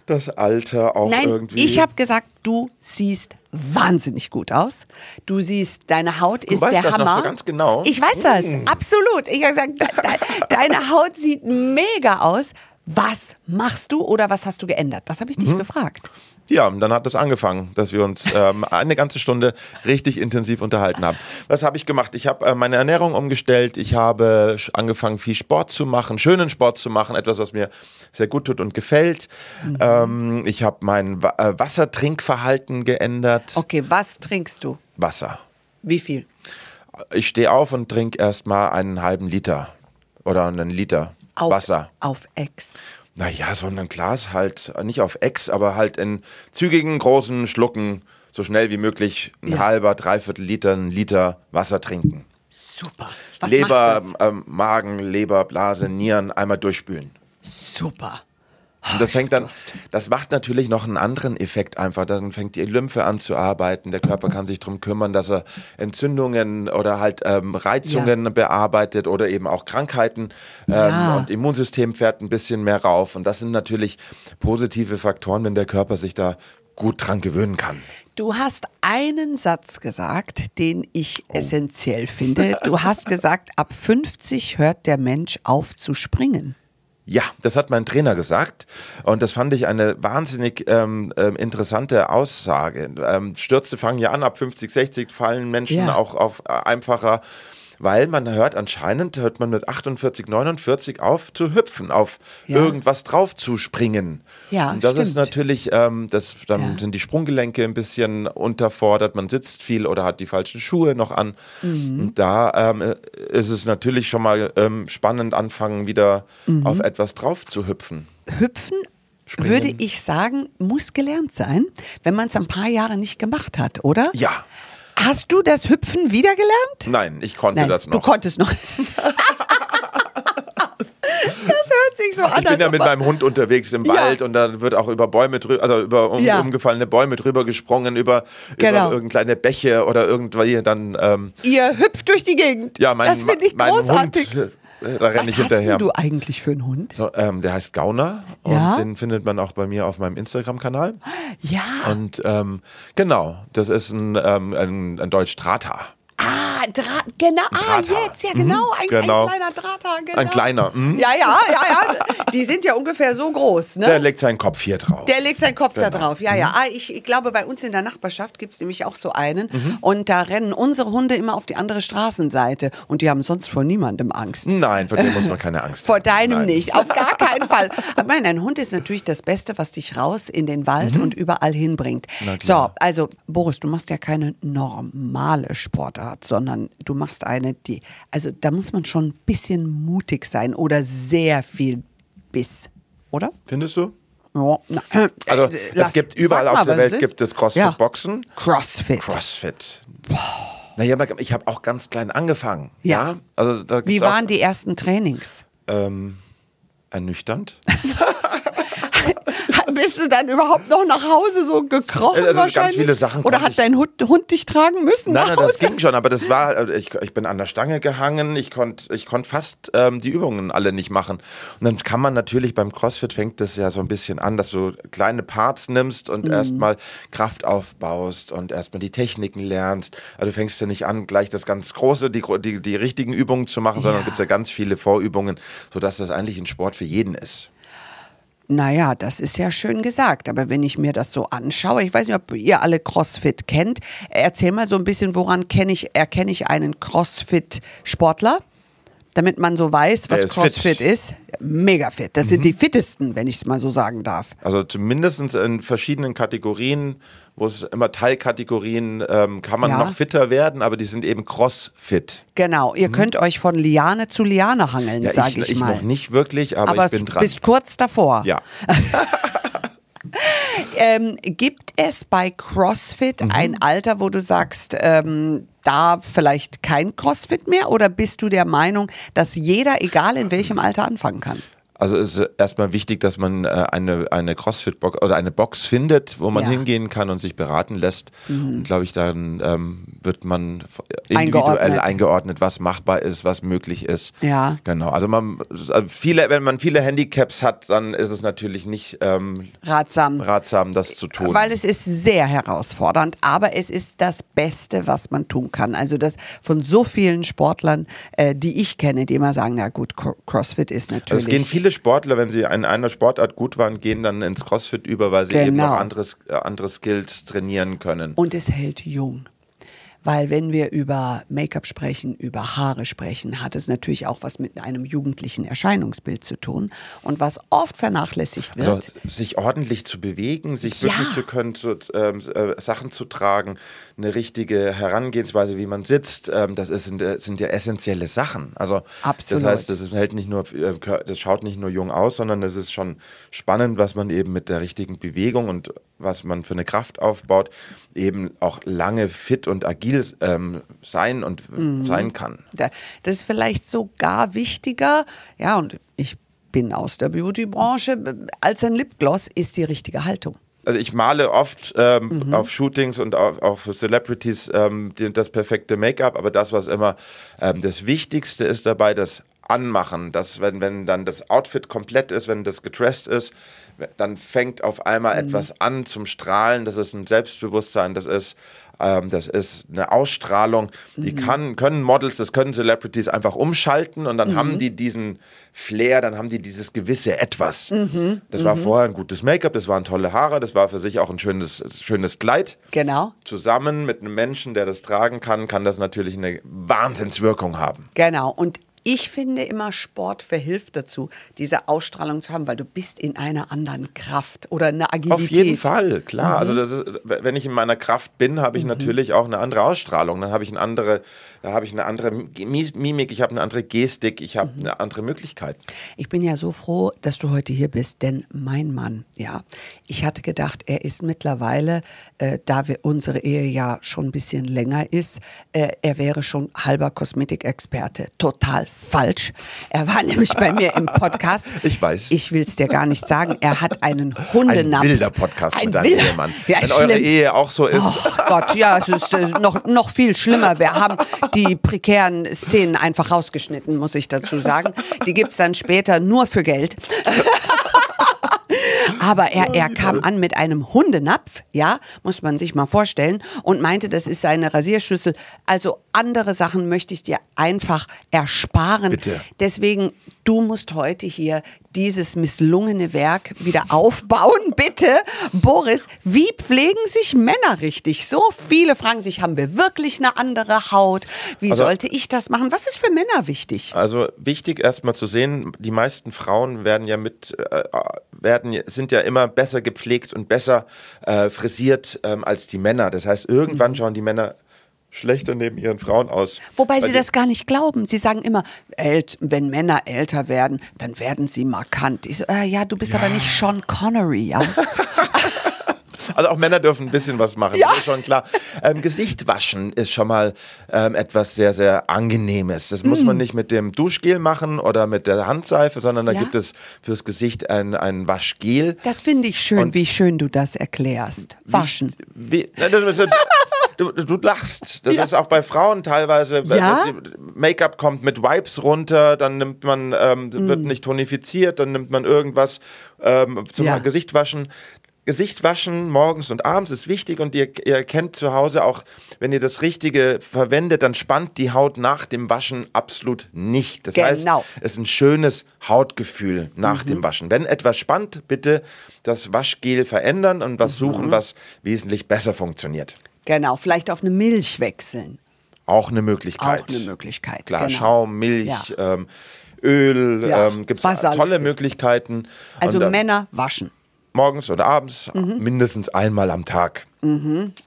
das Alter auch Nein, irgendwie. ich habe gesagt, du siehst wahnsinnig gut aus. Du siehst, deine Haut ist weißt der das noch Hammer. so ganz genau? Ich weiß das, absolut. Ich habe gesagt, de de deine Haut sieht mega aus. Was machst du oder was hast du geändert? Das habe ich dich Mhm. gefragt. Ja, und dann hat es angefangen, dass wir uns ähm, eine ganze Stunde richtig intensiv unterhalten haben. Was habe ich gemacht? Ich habe äh, meine Ernährung umgestellt. Ich habe angefangen, viel Sport zu machen, schönen Sport zu machen, etwas, was mir sehr gut tut und gefällt. Mhm. Ähm, ich habe mein Wa äh, Wassertrinkverhalten geändert. Okay, was trinkst du? Wasser. Wie viel? Ich stehe auf und trinke erstmal einen halben Liter oder einen Liter Auf, Wasser. Auf Ex. Naja, so ein Glas halt, nicht auf Ex, aber halt in zügigen, großen Schlucken, so schnell wie möglich, ein Ja. halber, dreiviertel Liter, ein Liter Wasser trinken. Super. Was Leber, ähm, Magen, Leber, Blase, Nieren einmal durchspülen. Super. Und das fängt dann, das macht natürlich noch einen anderen Effekt einfach. Dann fängt die Lymphe an zu arbeiten. Der Körper kann sich darum kümmern, dass er Entzündungen oder halt ähm, Reizungen bearbeitet oder eben auch Krankheiten. Ähm, Ja. Und Immunsystem fährt ein bisschen mehr rauf. Und das sind natürlich positive Faktoren, wenn der Körper sich da gut dran gewöhnen kann. Du hast einen Satz gesagt, den ich Oh. essentiell finde. Du hast gesagt, ab 50 hört der Mensch auf zu springen. Ja, das hat mein Trainer gesagt und das fand ich eine wahnsinnig ähm, ähm, interessante Aussage. Ähm, Stürze fangen ja an, ab 50, 60 fallen Menschen Ja. auch auf äh, einfacher, weil man hört anscheinend, hört man mit 48, 49 auf zu hüpfen, auf Ja. irgendwas drauf zu springen. Ja, und das ist stimmt. natürlich, ähm, das, dann Ja. sind die Sprunggelenke ein bisschen unterfordert, man sitzt viel oder hat die falschen Schuhe noch an. Mhm. Und da ähm, äh, ist es natürlich schon mal ähm, spannend, anfangen wieder Mhm. auf etwas drauf zu hüpfen. Hüpfen, Springen. würde ich sagen, muss gelernt sein, wenn man es ein paar Jahre nicht gemacht hat, oder? Ja. Hast du das Hüpfen wieder gelernt? Nein, ich konnte Nein, das du noch. konntest noch. das hört sich so an. Ich bin ja mit meinem Hund unterwegs im Ja. Wald und da wird auch über Bäume drüber, also über um, Ja. umgefallene Bäume drüber gesprungen, über, Genau. über irgendeine Bäche oder irgendwie dann, ähm, Ihr hüpft durch die Gegend. ja, mein, das finde ich mein großartig. Hund, da renne Was ich hast hinterher. denn du eigentlich für einen Hund? So, ähm, der heißt Gauner Ja? und den findet man auch bei mir auf meinem Instagram-Kanal. Ja. Und ähm, genau, das ist ein, ähm, ein, ein Deutsch-Drata. Ah, Draht, genau, ah, jetzt, ja, genau, ein, genau. ein kleiner Drahthahn, genau. Ein kleiner, mhm. Ja, ja, ja, ja. Die sind ja ungefähr so groß, ne? Der legt seinen Kopf hier drauf. Der legt seinen Kopf da Genau. drauf. Ja, ja. Ah, ich, ich glaube, bei uns in der Nachbarschaft gibt es nämlich auch so einen. Mhm. Und da rennen unsere Hunde immer auf die andere Straßenseite. Und die haben sonst vor niemandem Angst. Nein, vor dem muss man keine Angst Vor haben. deinem Nein. nicht, auf gar keinen Fall. Aber nein, ein Hund ist natürlich das Beste, was dich raus in den Wald und überall hinbringt. Mhm. So, also Boris, du machst ja keine normale Sportart, sondern du machst eine, die, also da muss man schon ein bisschen mutig sein oder sehr viel Biss, oder? Findest du? ja. Na, Also äh, lass- es gibt überall mal, auf der Welt gibt es CrossFit-Boxen. Crossfit. CrossFit. Naja, ich habe auch ganz klein angefangen. Ja. Also da Wie waren die ersten Trainings? Ähm, ernüchternd. Bist du dann überhaupt noch nach Hause so gekrochen Äh, also ganz wahrscheinlich? viele Sachen Oder hat dein Hund, Hund dich tragen müssen Nein, nein, das ging schon, aber das war, äh, ich, ich bin an der Stange gehangen, ich konnte ich konnt fast ähm, die Übungen alle nicht machen. Und dann kann man natürlich beim CrossFit fängt das ja so ein bisschen an, dass du kleine Parts nimmst und Mhm. erstmal Kraft aufbaust und erstmal die Techniken lernst. Also du fängst ja nicht an, gleich das ganz Große, die, die, die richtigen Übungen zu machen, sondern Ja. gibt es ja ganz viele Vorübungen, sodass das eigentlich ein Sport für jeden ist. Naja, das ist ja schön gesagt. Aber wenn ich mir das so anschaue, ich weiß nicht, ob ihr alle CrossFit kennt. Erzähl mal so ein bisschen, woran ich, erkenne ich einen CrossFit-Sportler? Damit man so weiß, was ist fit. Mhm. CrossFit ist. Mega fit. Das sind die fittesten, wenn ich es mal so sagen darf. Also zumindest in verschiedenen Kategorien, wo es immer Teilkategorien, ähm, kann man Ja. noch fitter werden, aber die sind eben Crossfit. Genau, ihr könnt euch von Liane zu Liane hangeln, Mhm. Ja, sage ich, ich, mal. noch nicht wirklich, aber, Aber ich bin du dran. bist kurz davor. ja, Ähm, gibt es bei CrossFit Mhm. ein Alter, wo du sagst, ähm, da vielleicht kein CrossFit mehr? Oder bist du der Meinung, dass jeder, egal in welchem Alter, anfangen kann? Also es ist erstmal wichtig, dass man äh, eine, eine Crossfit-Box oder eine Box findet, wo man Ja. Mhm. hingehen kann und sich beraten lässt. Und glaube ich, dann ähm, wird man individuell Eingeordnet. eingeordnet. was machbar ist, was möglich ist. Ja. Genau. Also man also viele, wenn man viele Handicaps hat, dann ist es natürlich nicht ähm, Ratsam. ratsam, das zu tun. Weil es ist sehr herausfordernd, aber es ist das Beste, was man tun kann. Also das von so vielen Sportlern, äh, die ich kenne, die immer sagen, na gut, Cro- CrossFit ist Also natürlich. es gehen viele Sportler, wenn sie in einer Sportart gut waren, gehen dann ins CrossFit über, weil sie eben Genau. noch anderes, äh, andere Skills trainieren können. Und es hält jung. Weil wenn wir über Make-up sprechen, über Haare sprechen, hat es natürlich auch was mit einem jugendlichen Erscheinungsbild zu tun. Und was oft vernachlässigt wird, Also sich ordentlich zu bewegen, sich Ja. bücken zu können, zu, ähm, äh, Sachen zu tragen, eine richtige Herangehensweise, wie man sitzt, ähm, das ist, sind, äh, ja essentielle Sachen. Also Absolut. das heißt, das ist, hält nicht nur, äh, das schaut nicht nur jung aus, sondern es ist schon spannend, was man eben mit der richtigen Bewegung und was man für eine Kraft aufbaut, eben auch lange fit und agil ähm, sein und Mhm. sein kann. Da- Das ist vielleicht sogar wichtiger. Ja, und ich bin aus der Beauty-Branche. Als ein Lipgloss ist die richtige Haltung. Also ich male oft ähm, Mhm. auf Shootings und auch, auch für Celebrities ähm, das perfekte Make-up, aber das, was immer ähm, das Wichtigste ist dabei, das Anmachen, dass wenn, wenn dann das Outfit komplett ist, wenn das gedressed ist, dann fängt auf einmal Mhm. etwas an zum Strahlen, das ist ein Selbstbewusstsein, das ist ähm, das ist eine Ausstrahlung, die Mhm. kann, können Models, das können Celebrities einfach umschalten und dann Mhm. haben die diesen Flair, dann haben die dieses gewisse Etwas. Mhm. Das war vorher ein gutes Make-up, das waren tolle Haare, das war für sich auch ein schönes, schönes Kleid. Genau. Zusammen mit einem Menschen, der das tragen kann, kann das natürlich eine Wahnsinnswirkung haben. Genau. Und ich finde immer, Sport verhilft dazu, diese Ausstrahlung zu haben, weil du bist in einer anderen Kraft oder einer Agilität. Auf jeden Fall, klar. Mhm. Also ist, wenn ich in meiner Kraft bin, habe ich natürlich auch eine andere Ausstrahlung. Dann habe ich eine andere, da habe ich eine andere Mi- Mimik, ich habe eine andere Gestik, ich Mhm. habe eine andere Möglichkeit. Ich bin ja so froh, dass du heute hier bist, denn mein Mann, ja, ich hatte gedacht, er ist mittlerweile, äh, da wir unsere Ehe ja schon ein bisschen länger ist, äh, er wäre schon halber Kosmetikexperte. Total falsch. Er war nämlich bei mir im Podcast. Ich weiß. Ich will es dir gar nicht sagen. Er hat einen Hundenapf. Ein wilder Podcast Ein mit deinem wilder- Ehemann. Ja, wenn eure schlimm. Ehe auch so ist. Oh Gott, ja, es ist äh, noch, noch viel schlimmer. Wir haben die prekären Szenen einfach rausgeschnitten, muss ich dazu sagen. Die gibt es dann später nur für Geld. Aber er, er kam an mit einem Hundenapf, ja, muss man sich mal vorstellen, und meinte, das ist seine Rasierschüssel. Also andere Sachen möchte ich dir einfach ersparen. Bitte. Deswegen, du musst heute hier dieses misslungene Werk wieder aufbauen, bitte. Boris, wie pflegen sich Männer richtig? So viele fragen sich, haben wir wirklich eine andere Haut? Wie Also- sollte ich das machen? Was ist für Männer wichtig? Also wichtig erstmal zu sehen, die meisten Frauen werden ja mit, äh, werden, sind ja immer besser gepflegt und besser äh, frisiert ähm, als die Männer. Das heißt, irgendwann Mhm. schauen die Männer schlechter neben ihren Frauen aus. Wobei Weil sie das gar nicht glauben. Sie sagen immer, wenn Männer älter werden, dann werden sie markant. Ich so, äh, ja, du bist aber nicht Sean Connery, ja. Also auch Männer dürfen ein bisschen was machen, Ja. das ist schon klar. Ähm, Gesicht waschen ist schon mal ähm, etwas sehr, sehr Angenehmes. Das muss man nicht mit dem Duschgel machen oder mit der Handseife, sondern da Mm. Ja. gibt es fürs Gesicht ein, ein Waschgel. Das finde ich schön, Und- wie schön du das erklärst. Waschen. Wie, das ist- du, du lachst. Das Ja. ist auch bei Frauen teilweise. Ja? Make-up kommt mit Wipes runter, dann nimmt man, ähm, Mm. wird nicht tonifiziert, dann nimmt man irgendwas ähm, zum Ja. Gesicht waschen. Gesicht waschen morgens und abends ist wichtig und ihr, ihr erkennt zu Hause auch, wenn ihr das Richtige verwendet, dann spannt die Haut nach dem Waschen absolut nicht. Das heißt, Genau. es ist ein schönes Hautgefühl nach dem Waschen. Wenn etwas spannt, bitte das Waschgel verändern und was suchen, was wesentlich besser funktioniert. Genau, vielleicht auf eine Milch wechseln. Auch eine Möglichkeit. Auch eine Möglichkeit, Klar, genau. Schaum, Milch, Ja. ähm, Öl, Ja, ähm, gibt es tolle Möglichkeiten. Also Und, Männer waschen. morgens oder abends, Mhm. mindestens einmal am Tag.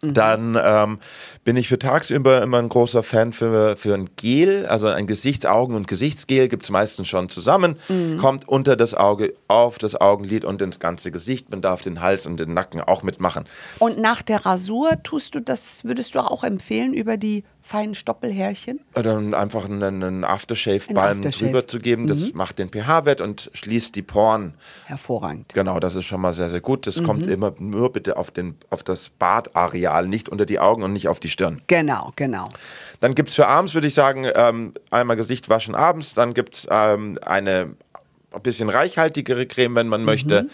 Dann ähm, bin ich für tagsüber immer ein großer Fan für, für ein Gel, also ein Gesichtsaugen- und Gesichtsgel gibt es meistens schon zusammen, Mhm. kommt unter das Auge, auf das Augenlid und ins ganze Gesicht. Man darf den Hals und den Nacken auch mitmachen. Und nach der Rasur tust du das, würdest du auch empfehlen, über die feinen Stoppelhärchen? Dann einfach einen, einen Aftershave Ein Balm Aftershave. drüber zu geben, das macht den pH-Wert und schließt die Poren. Hervorragend. Genau, das ist schon mal sehr, sehr gut. Das Mhm. kommt immer nur bitte auf, den, auf das Badareal, nicht unter die Augen und nicht auf die Stirn. Genau, genau. Dann gibt es für abends, würde ich sagen, ähm, einmal Gesicht waschen abends. Dann gibt es ähm, eine ein bisschen reichhaltigere Creme, wenn man möchte.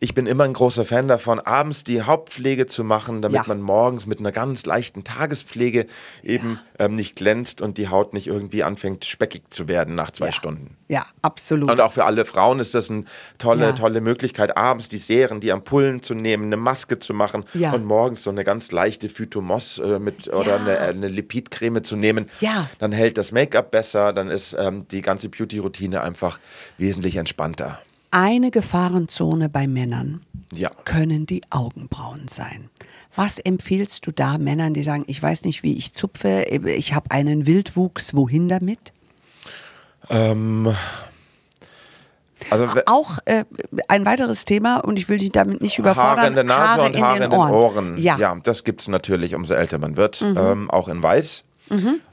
Ich bin immer ein großer Fan davon, abends die Hauptpflege zu machen, damit Ja. man morgens mit einer ganz leichten Tagespflege eben ähm, nicht glänzt und die Haut nicht irgendwie anfängt speckig zu werden nach zwei Stunden. Ja, absolut. Und auch für alle Frauen ist das eine tolle, Ja. tolle Möglichkeit, abends die Serien, die Ampullen zu nehmen, eine Maske zu machen Ja. und morgens so eine ganz leichte Phytomos äh, mit oder Ja. eine, eine Lipidcreme zu nehmen. Ja. Dann hält das Make-up besser, dann ist ähm, die ganze Beauty-Routine einfach wesentlich entspannter. Eine Gefahrenzone bei Männern Ja. können die Augenbrauen sein. Was empfiehlst du da Männern, die sagen, ich weiß nicht, wie ich zupfe, ich habe einen Wildwuchs, wohin damit? Also we- Auch äh, ein weiteres Thema und ich will dich damit nicht überfordern. Haare in der Nase Haare und Haare in den Ohren. Ja. ja das gibt es natürlich, umso älter man wird, Mhm. ähm, auch in Weiß.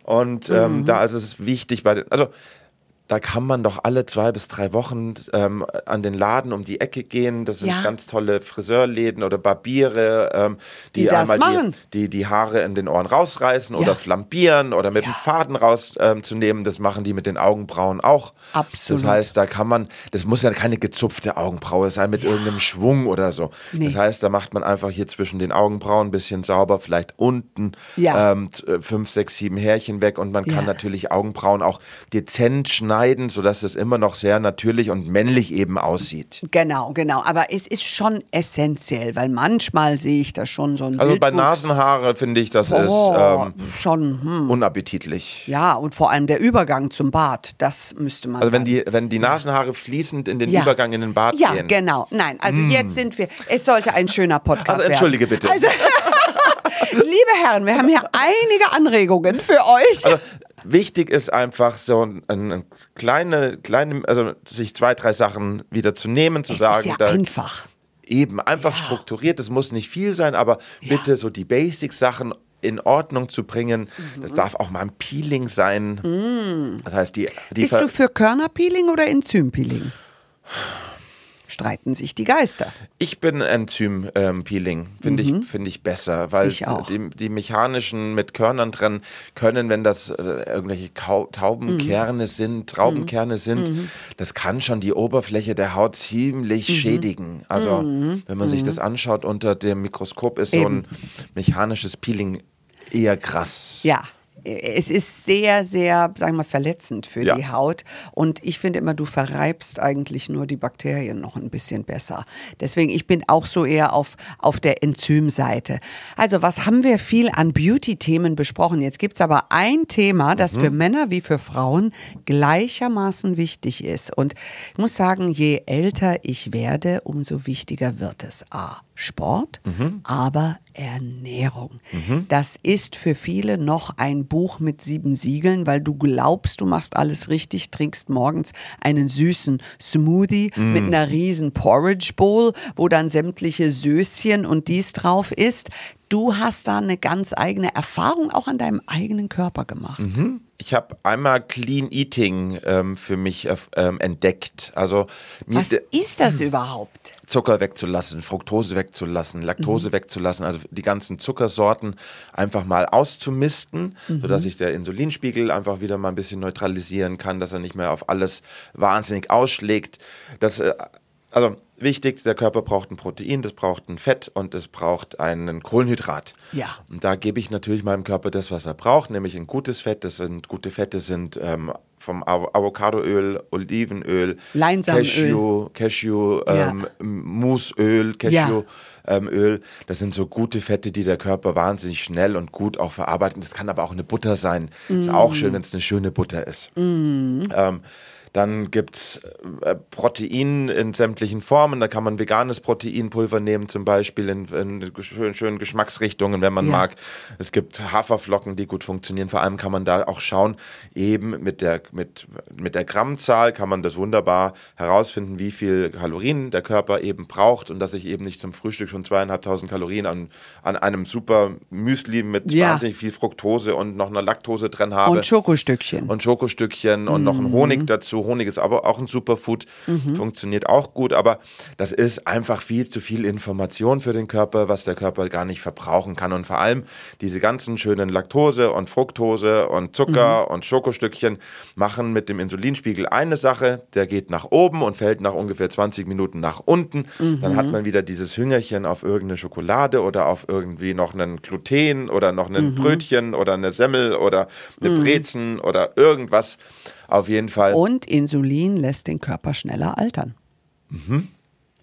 Und ähm, da ist es wichtig, bei den, also da kann man doch alle zwei bis drei Wochen ähm, an den Laden um die Ecke gehen. Das sind Ja. ganz tolle Friseurläden oder Barbiere, ähm, die, Die einmal machen. Die, die die Haare in den Ohren rausreißen Ja. oder flambieren oder mit dem Faden rauszunehmen. Ähm, das machen die mit den Augenbrauen auch. Absolut. Das heißt, da kann man, das muss ja keine gezupfte Augenbraue sein mit irgendeinem Schwung oder so. Nee. Das heißt, da macht man einfach hier zwischen den Augenbrauen ein bisschen sauber, vielleicht unten Ja. ähm, äh, fünf, sechs, sieben Härchen weg und man Ja. kann natürlich Augenbrauen auch dezent schneiden, sodass es immer noch sehr natürlich und männlich eben aussieht. Genau, genau. Aber es ist schon essentiell, weil manchmal sehe ich da schon so ein Also bei Wildwuchs. Nasenhaare finde ich, das oh, ist ähm, schon, hm. unappetitlich. Ja, und vor allem der Übergang zum Bart, das müsste man. Also wenn die, wenn die Nasenhaare fließend in den Ja. Übergang in den Bart Ja, gehen. genau. Nein, also jetzt sind wir. Es sollte ein schöner Podcast Also entschuldige werden. bitte. Also, liebe Herren, wir haben hier einige Anregungen für euch. Also, wichtig ist einfach so ein, ein kleine, kleine, also sich zwei, drei Sachen wieder zu nehmen, zu es sagen, ist ja da, einfach. eben einfach Ja. strukturiert, es muss nicht viel sein, aber bitte so die Basic-Sachen in Ordnung zu bringen. Mhm. Das darf auch mal ein Peeling sein. Das heißt, die, die Bist Ver- du für Körnerpeeling oder Enzympeeling? Streiten sich die Geister. Ich bin Enzym-Peeling, finde ich, find ich besser, weil Mhm. Ich. Die, die mechanischen mit Körnern drin können, wenn das äh, irgendwelche Kau Mhm. Taubenkerne sind, Traubenkerne sind, das kann schon die Oberfläche der Haut ziemlich Mhm. schädigen. Also wenn man sich das anschaut unter dem Mikroskop, ist so Eben. ein mechanisches Peeling eher krass. Ja, es ist sehr, sehr, sagen wir mal, verletzend für Ja. die Haut. Und ich finde immer, du verreibst eigentlich nur die Bakterien noch ein bisschen besser. Deswegen, ich bin auch so eher auf, auf der Enzymseite. Also, was haben wir viel an Beauty-Themen besprochen? Jetzt gibt es aber ein Thema, das für Männer wie für Frauen gleichermaßen wichtig ist. Und ich muss sagen, je älter ich werde, umso wichtiger wird es. A. Sport, aber Ernährung. Das ist für viele noch ein Buch mit sieben Siegeln, weil du glaubst, du machst alles richtig, trinkst morgens einen süßen Smoothie mit einer riesen Porridge Bowl, wo dann sämtliche Söschen und dies drauf ist. Du hast da eine ganz eigene Erfahrung auch an deinem eigenen Körper gemacht. Ich habe einmal Clean Eating ähm, für mich ähm, entdeckt. Also Was ist das überhaupt? Zucker wegzulassen, Fructose wegzulassen, Laktose wegzulassen, also die ganzen Zuckersorten einfach mal auszumisten, sodass sich der Insulinspiegel einfach wieder mal ein bisschen neutralisieren kann, dass er nicht mehr auf alles wahnsinnig ausschlägt. Das, äh, also wichtig, der Körper braucht ein Protein, das braucht ein Fett und es braucht einen Kohlenhydrat. Ja. Und da gebe ich natürlich meinem Körper das, was er braucht, nämlich ein gutes Fett. Das sind gute Fette sind ähm, vom Avo- Avocadoöl, Olivenöl. Cashew, Cashew, Ja. ähm, Moosöl, Cashew. Ähm, Öl, das sind so gute Fette, die der Körper wahnsinnig schnell und gut auch verarbeitet. Das kann aber auch eine Butter sein. Ist auch schön, wenn es eine schöne Butter ist. Ähm, dann gibt es äh, Protein in sämtlichen Formen. Da kann man veganes Proteinpulver nehmen, zum Beispiel in, in schönen, schönen Geschmacksrichtungen, wenn man Ja. mag. Es gibt Haferflocken, die gut funktionieren. Vor allem kann man da auch schauen, eben mit der, mit, mit der Grammzahl kann man das wunderbar herausfinden, wie viel Kalorien der Körper eben braucht und dass ich eben nicht zum Frühstück schon zweieinhalbtausend Kalorien an, an einem super Müsli mit Ja. wahnsinnig viel Fructose und noch einer Laktose drin habe Und Schokostückchen. und Schokostückchen und noch ein Honig dazu. Honig ist aber auch ein Superfood, funktioniert auch gut, aber das ist einfach viel zu viel Information für den Körper, was der Körper gar nicht verbrauchen kann. Und vor allem diese ganzen schönen Laktose und Fructose und Zucker und Schokostückchen machen mit dem Insulinspiegel eine Sache, der geht nach oben und fällt nach ungefähr 20 Minuten nach unten. Dann hat man wieder dieses Hüngerchen auf irgendeine Schokolade oder auf irgendwie noch einen Gluten oder noch ein Brötchen oder eine Semmel oder eine Brezen oder irgendwas. Auf jeden Fall. Und Insulin lässt den Körper schneller altern.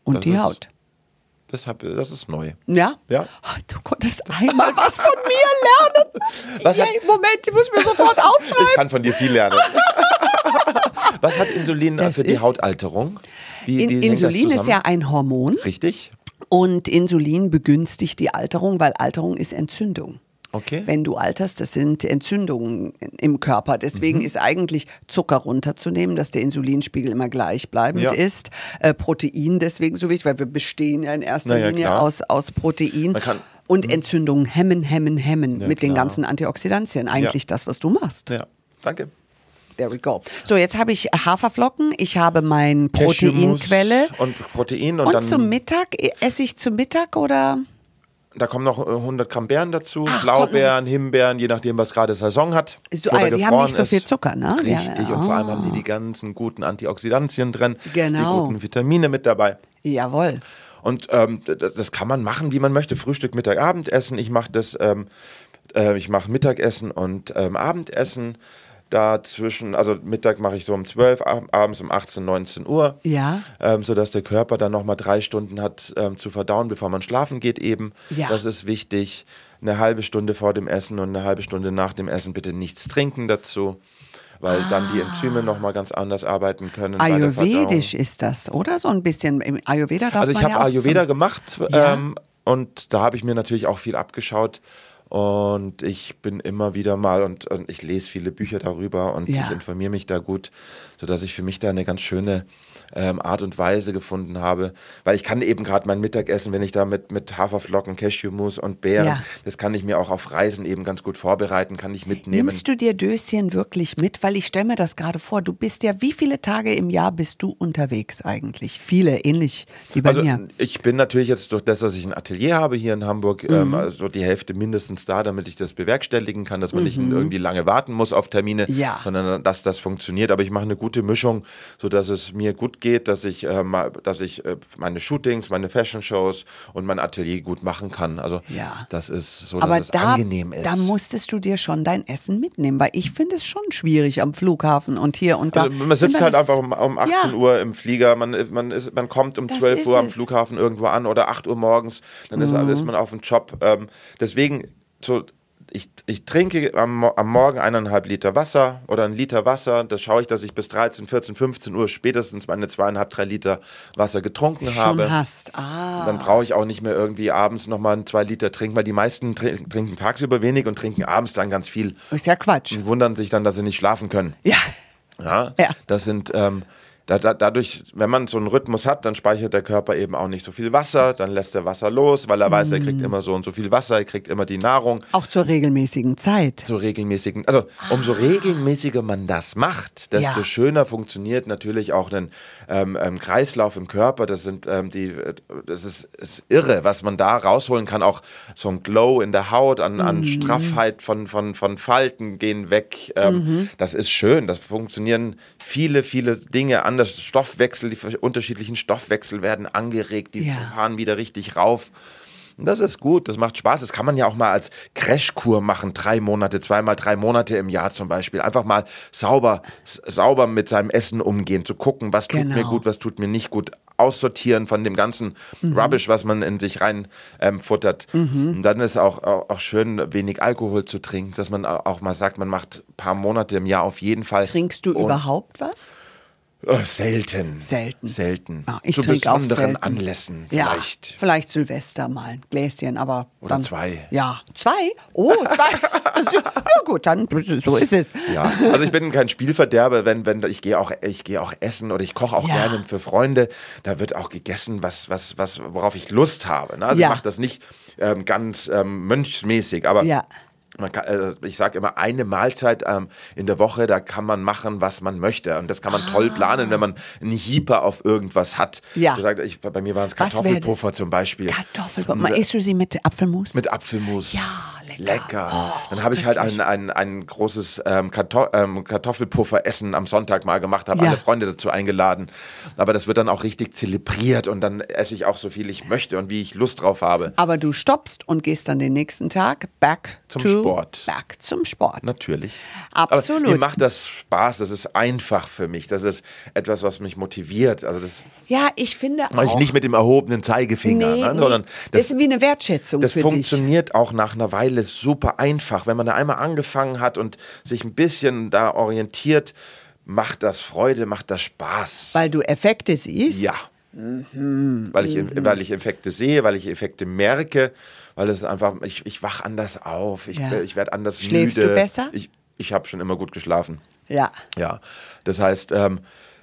Und Das die ist- Haut. Das, hab, das ist neu. Ja? Ja. Du konntest einmal was von mir lernen. Was hat- Moment, ich muss mir sofort Ich aufschreiben. kann von dir viel lernen. Was hat Insulin Das für die Hautalterung? Wie, In, wie Insulin ist ja ein Hormon Richtig? und Insulin begünstigt die Alterung, weil Alterung ist Entzündung. Okay. Wenn du alterst, das sind Entzündungen im Körper. Mhm. Deswegen ist eigentlich Zucker runterzunehmen, dass der Insulinspiegel immer gleichbleibend Ja. ist. Äh, Protein deswegen so wichtig, weil wir bestehen ja in erster Na ja, Linie klar. aus, aus Protein. Und Entzündungen hemmen, hemmen, hemmen Ja, mit den klar. ganzen Antioxidantien. Eigentlich Ja. das, was du machst. Ja, danke. There we go. So, jetzt habe ich Haferflocken, ich habe meine Proteinquelle. Und Protein und, Und dann zum Mittag, äh, esse ich zum Mittag oder? Da kommen noch äh, 100 Gramm Beeren dazu, Ach, Blaubeeren, Himbeeren, je nachdem, was gerade Saison hat. So, ah die haben nicht so viel Zucker, ne? Richtig, ja. und vor allem haben die Ah. die ganzen guten Antioxidantien drin, Genau. die guten Vitamine mit dabei. Jawohl. Und ähm, das kann man machen, wie man möchte. Frühstück, Mittag, Abendessen. Ich mache das, ähm, äh, ich mache Mittagessen und ähm, Abendessen. Dazwischen, also Mittag mache ich so um 12, ab- abends um 18, 19 Uhr. Ja. Ähm, sodass der Körper dann nochmal drei Stunden hat ähm, zu verdauen, bevor man schlafen geht eben. Ja. Das ist wichtig. Eine halbe Stunde vor dem Essen und eine halbe Stunde nach dem Essen bitte nichts trinken dazu, weil dann die Enzyme nochmal ganz anders arbeiten können. Ayurvedisch ist das, oder? So ein bisschen. Im Ayurveda darf Also ich habe ja Ayurveda gemacht Ja. ähm, und da habe ich mir natürlich auch viel abgeschaut. Und ich bin immer wieder mal und, und ich lese viele Bücher darüber und Ja. ich informiere mich da gut, sodass ich für mich da eine ganz schöne ähm, Art und Weise gefunden habe. Weil ich kann eben gerade mein Mittagessen, wenn ich da mit, mit Haferflocken, Cashewmus und Beeren, Ja. das kann ich mir auch auf Reisen eben ganz gut vorbereiten, kann ich mitnehmen. Nimmst du dir Döschen wirklich mit? Weil ich stelle mir das gerade vor. Du bist ja, wie viele Tage im Jahr bist du unterwegs eigentlich? Viele, ähnlich wie bei also mir. ich bin natürlich jetzt durch das, dass ich ein Atelier habe hier in Hamburg, Mhm. ähm, also die Hälfte mindestens da, damit ich das bewerkstelligen kann, dass man nicht irgendwie lange warten muss auf Termine, Mhm. Ja. sondern dass das funktioniert. Aber ich mache eine gute Mischung, sodass es mir gut gut geht, dass ich, äh, dass ich äh, meine Shootings, meine Fashion-Shows und mein Atelier gut machen kann. Also Ja. das ist so, Aber dass es da, angenehm ist. da musstest du dir schon dein Essen mitnehmen, weil ich finde es schon schwierig am Flughafen und hier und da. Also man sitzt halt einfach um, um 18 Ja. Uhr im Flieger, man, man, ist, man kommt um Das 12 ist Uhr am es. Mhm. Flughafen irgendwo an oder 8 Uhr morgens, dann ist, ist man auf dem Job. Ähm, deswegen, so, ich, ich trinke am, am Morgen eineinhalb Liter Wasser oder ein Liter Wasser. Das schaue ich, dass ich bis 13, 14, 15 Uhr spätestens meine zweieinhalb, drei Liter Wasser getrunken schon habe. hast. Ah. Dann brauche ich auch nicht mehr irgendwie abends nochmal zwei Liter trinken, weil die meisten trin- trinken tagsüber wenig und trinken abends dann ganz viel Ist ja Quatsch. und wundern sich dann, dass sie nicht schlafen können. Ja. Ja, Ja. das sind ähm, da, da, dadurch, wenn man so einen Rhythmus hat, dann speichert der Körper eben auch nicht so viel Wasser, dann lässt er Wasser los, weil er weiß, er Mhm. kriegt immer so und so viel Wasser, er kriegt immer die Nahrung Auch zur regelmäßigen Zeit. so regelmäßigen, also umso regelmäßiger man das macht, desto Ah. Ja. schöner funktioniert natürlich auch ein ähm, ähm, Kreislauf im Körper. Das sind ähm, die, das ist, ist irre, was man da rausholen kann. Auch so ein Glow in der Haut, an, an Mhm. Straffheit von, von, von Falten gehen weg. Ähm, Mhm. Das ist schön. Das funktionieren viele, viele Dinge anders. Stoffwechsel, die unterschiedlichen Stoffwechsel werden angeregt, die Ja. fahren wieder richtig rauf. Und Das ist gut, das macht Spaß. Das kann man ja auch mal als Crashkur machen, drei Monate, zweimal drei Monate im Jahr zum Beispiel. Einfach mal sauber, sauber mit seinem Essen umgehen, zu gucken, was tut mir Genau. gut, was tut mir nicht gut. Aussortieren von dem ganzen Rubbish, was man in sich rein ähm, futtert. Und dann ist auch, auch, auch schön, wenig Alkohol zu trinken, dass man au- auch mal sagt, man macht ein paar Monate im Jahr auf jeden Fall. Trinkst du überhaupt was? Oh, selten. Selten. Selten. Ja, ich Zu besonderen. Anlässen Ja, vielleicht. vielleicht Silvester mal ein Gläschen, aber Oder dann, zwei. Ja, zwei? Oh, zwei. Ja gut, dann so ist es. Ja, also ich bin kein Spielverderber, wenn, wenn ich gehe auch, ich gehe auch essen oder ich koche auch Ja. gerne für Freunde. Da wird auch gegessen, was, was, was, worauf ich Lust habe. Ne? Also ich mache das nicht ähm, ganz ähm, mönchsmäßig, aber Ja. Kann, äh, ich sage immer, eine Mahlzeit ähm, in der Woche, da kann man machen, was man möchte. Und das kann man toll planen, wenn man einen Hieper auf irgendwas hat. Ah. Ja. So sagt, ich, bei mir waren es Kartoffelpuffer zum Beispiel. Kartoffelpuffer. Äh, Isst du sie mit Apfelmus? mit Apfelmus. Ja, lecker. Oh, Dann habe ich halt ein, ein, ein großes ähm, Karto ähm, Kartoffelpuffer-Essen am Sonntag mal gemacht, habe Ja. alle Freunde dazu eingeladen. Aber das wird dann auch richtig zelebriert und dann esse ich auch so viel ich möchte und wie ich Lust drauf habe. Aber du stoppst und gehst dann den nächsten Tag back Zum Sport. Back zum Sport. Natürlich. Absolut. Aber mir macht das Spaß, das ist einfach für mich. Das ist etwas, was mich motiviert. Also das Ja, ich finde mache ich auch. nicht mit dem erhobenen Zeigefinger, nee, ne? sondern das ist wie eine Wertschätzung Das für dich. funktioniert auch nach einer Weile super einfach. Wenn man da einmal angefangen hat und sich ein bisschen da orientiert, macht das Freude, macht das Spaß. Weil du Effekte siehst. ja. Weil, ich, weil ich Effekte sehe, weil ich Effekte merke, weil es einfach, ich, ich wach anders auf, ich, Ja. ich werde anders Schläfst müde. du besser? Ich, ich habe schon immer gut geschlafen. Ja. Ja, das heißt, ähm,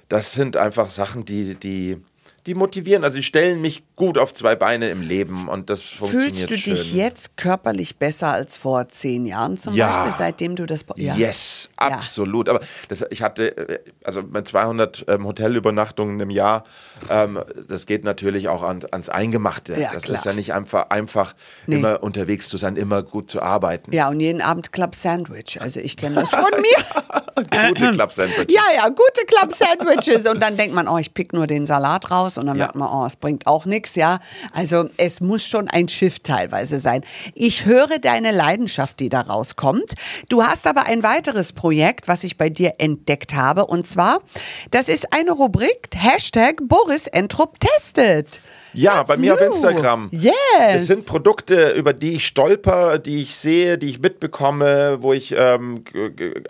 das sind einfach Sachen, die, die, die motivieren. Also, die stellen mich gut auf zwei Beine im Leben und das funktioniert Fühlst du schön. dich jetzt körperlich besser als vor zehn Jahren zum Ja. Beispiel, seitdem du das. Ja. Yes, Ja. absolut. Aber das, ich hatte, äh, also mit 200 ähm, Hotelübernachtungen im Jahr, ähm, das geht natürlich auch an, ans Eingemachte. Ja, das klar. ist ja nicht einfach, einfach Nee. immer unterwegs zu sein, immer gut zu arbeiten. Ja, und jeden Abend Club Sandwich. Also ich kenne das von mir. Gute Club Sandwich. Ja, ja, gute Club Sandwiches. Und dann denkt man, oh, ich pick nur den Salat raus. Und dann Ja. merkt man, oh, es bringt auch nichts, ja. Also es muss schon ein Schiff teilweise sein. Ich höre deine Leidenschaft, die da rauskommt. Du hast aber ein weiteres Projekt, was ich bei dir entdeckt habe. Und zwar, das ist eine Rubrik, Hashtag Boris Entrup testet. Ja, That's bei mir auf new. Instagram. Yes. Es sind Produkte, über die ich stolper, die ich sehe, die ich mitbekomme, wo ich ähm,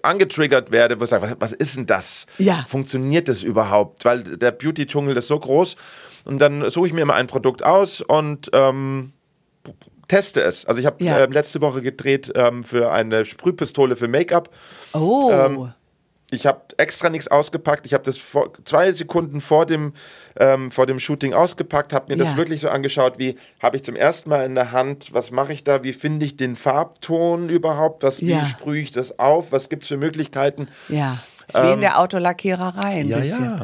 angetriggert werde, wo ich sage, was, was ist denn das? Ja. Funktioniert das überhaupt? Weil der Beauty-Dschungel ist so groß. Und dann suche ich mir immer ein Produkt aus und ähm, teste es. Also ich habe Ja. ähm, letzte Woche gedreht ähm, für eine Sprühpistole für Make-up. Oh. Ähm, Ich habe extra nichts ausgepackt. Ich habe das vor, zwei Sekunden vor dem, ähm, vor dem Shooting ausgepackt, habe mir Ja. das wirklich so angeschaut, wie habe ich zum ersten Mal in der Hand, was mache ich da, wie finde ich den Farbton überhaupt, was, Ja. wie sprühe ich das auf, was gibt es für Möglichkeiten. ja. Ist wie in der Autolackiererei ein bisschen.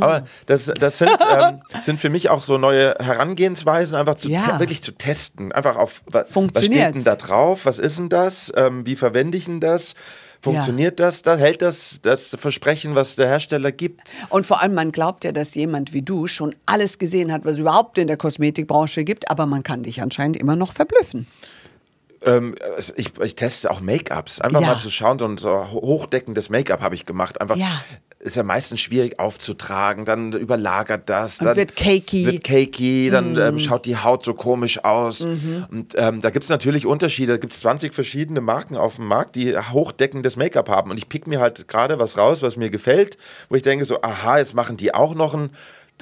Aber das, das sind, ähm, sind für mich auch so neue Herangehensweisen, einfach zu Ja. wirklich zu testen. Einfach auf, wa- was steht denn da drauf, was ist denn das, ähm, wie verwende ich denn das? Funktioniert das? Da hält das das Versprechen, was der Hersteller gibt? Und vor allem, man glaubt ja, dass jemand wie du schon alles gesehen hat, was überhaupt in der Kosmetikbranche gibt, aber man kann dich anscheinend immer noch verblüffen. Ähm, ich, ich teste auch Make-ups. Einfach Ja. mal zu schauen, so ein so hochdeckendes Make-up habe ich gemacht. Einfach Ja. Ist ja meistens schwierig aufzutragen, dann überlagert das, Und dann wird cakey. Mm. wird cakey, dann ähm, schaut die Haut so komisch aus. Mhm. Und ähm, da gibt es natürlich Unterschiede. Da gibt es 20 verschiedene Marken auf dem Markt, die hochdeckendes Make-up haben. Und ich pick mir halt gerade was raus, was mir gefällt, wo ich denke so, aha, jetzt machen die auch noch ein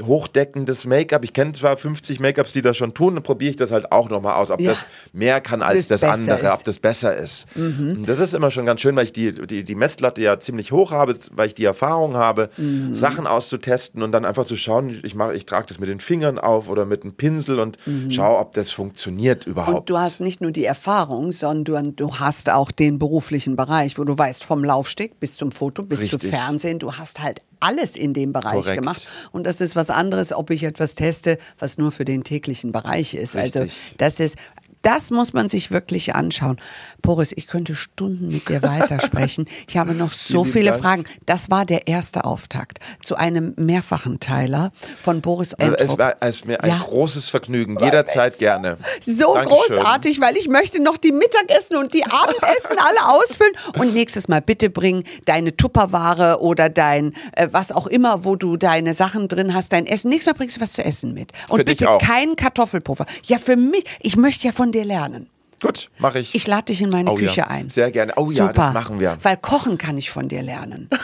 hochdeckendes Make-up. Ich kenne zwar 50 Make-ups, die das schon tun, dann probiere ich das halt auch nochmal aus, ob Ja. das mehr kann als Das das andere, ist. Mhm. ob das besser ist. Und das ist immer schon ganz schön, weil ich die, die, die Messlatte ja ziemlich hoch habe, weil ich die Erfahrung habe, Mhm. Sachen auszutesten und dann einfach zu schauen, ich, mach, ich trage das mit den Fingern auf oder mit einem Pinsel und schaue, ob das funktioniert überhaupt. Mhm. Und du hast nicht nur die Erfahrung, sondern du hast auch den beruflichen Bereich, wo du weißt, vom Laufsteg bis zum Foto, bis zum Richtig. Fernsehen, du hast halt alles in dem Bereich Korrekt. gemacht. Und das ist was anderes, ob ich etwas teste, was nur für den täglichen Bereich ist. Also Richtig. das ist, das muss man sich wirklich anschauen. Boris, ich könnte Stunden mit dir weitersprechen. Ich habe noch so viele Dank. Fragen. Das war der erste Auftakt zu einem mehrfachen Teiler von Boris also es war es mir ein Ja. großes Vergnügen, jederzeit gerne. So Dankeschön. großartig, weil ich möchte noch die Mittagessen und die Abendessen alle ausfüllen. Und nächstes Mal bitte bring deine Tupperware oder dein, äh, was auch immer, wo du deine Sachen drin hast, dein Essen. Nächstes Mal bringst du was zu essen mit. Und Für bitte keinen Kartoffelpuffer. Ja, für mich, ich möchte ja von dir lernen. Gut, mache ich. Ich lade dich in meine Oh ja, Küche ein. sehr gerne. Oh ja, Super, das machen wir. Weil kochen kann ich von dir lernen.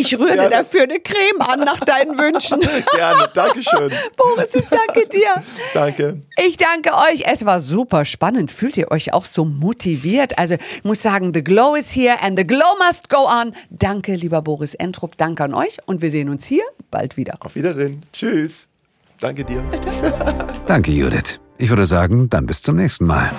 Ich rühre dir dafür eine Creme an nach deinen Wünschen. Gerne, Dankeschön. Boris, ich danke dir. Danke. Ich danke euch. Es war super spannend. Fühlt ihr euch auch so motiviert? Also, ich muss sagen, the glow is here and the glow must go on. Danke, lieber Boris Entrup. Danke an euch und wir sehen uns hier bald wieder. Auf Wiedersehen. Tschüss. Danke dir. Danke, Judith. Ich würde sagen, dann bis zum nächsten Mal.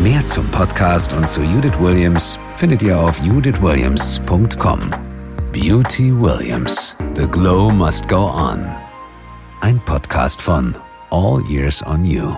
Mehr zum Podcast und zu Judith Williams findet ihr auf judithwilliams.com. Beauty Williams. The Glow Must Go On. Ein Podcast von All Years on You.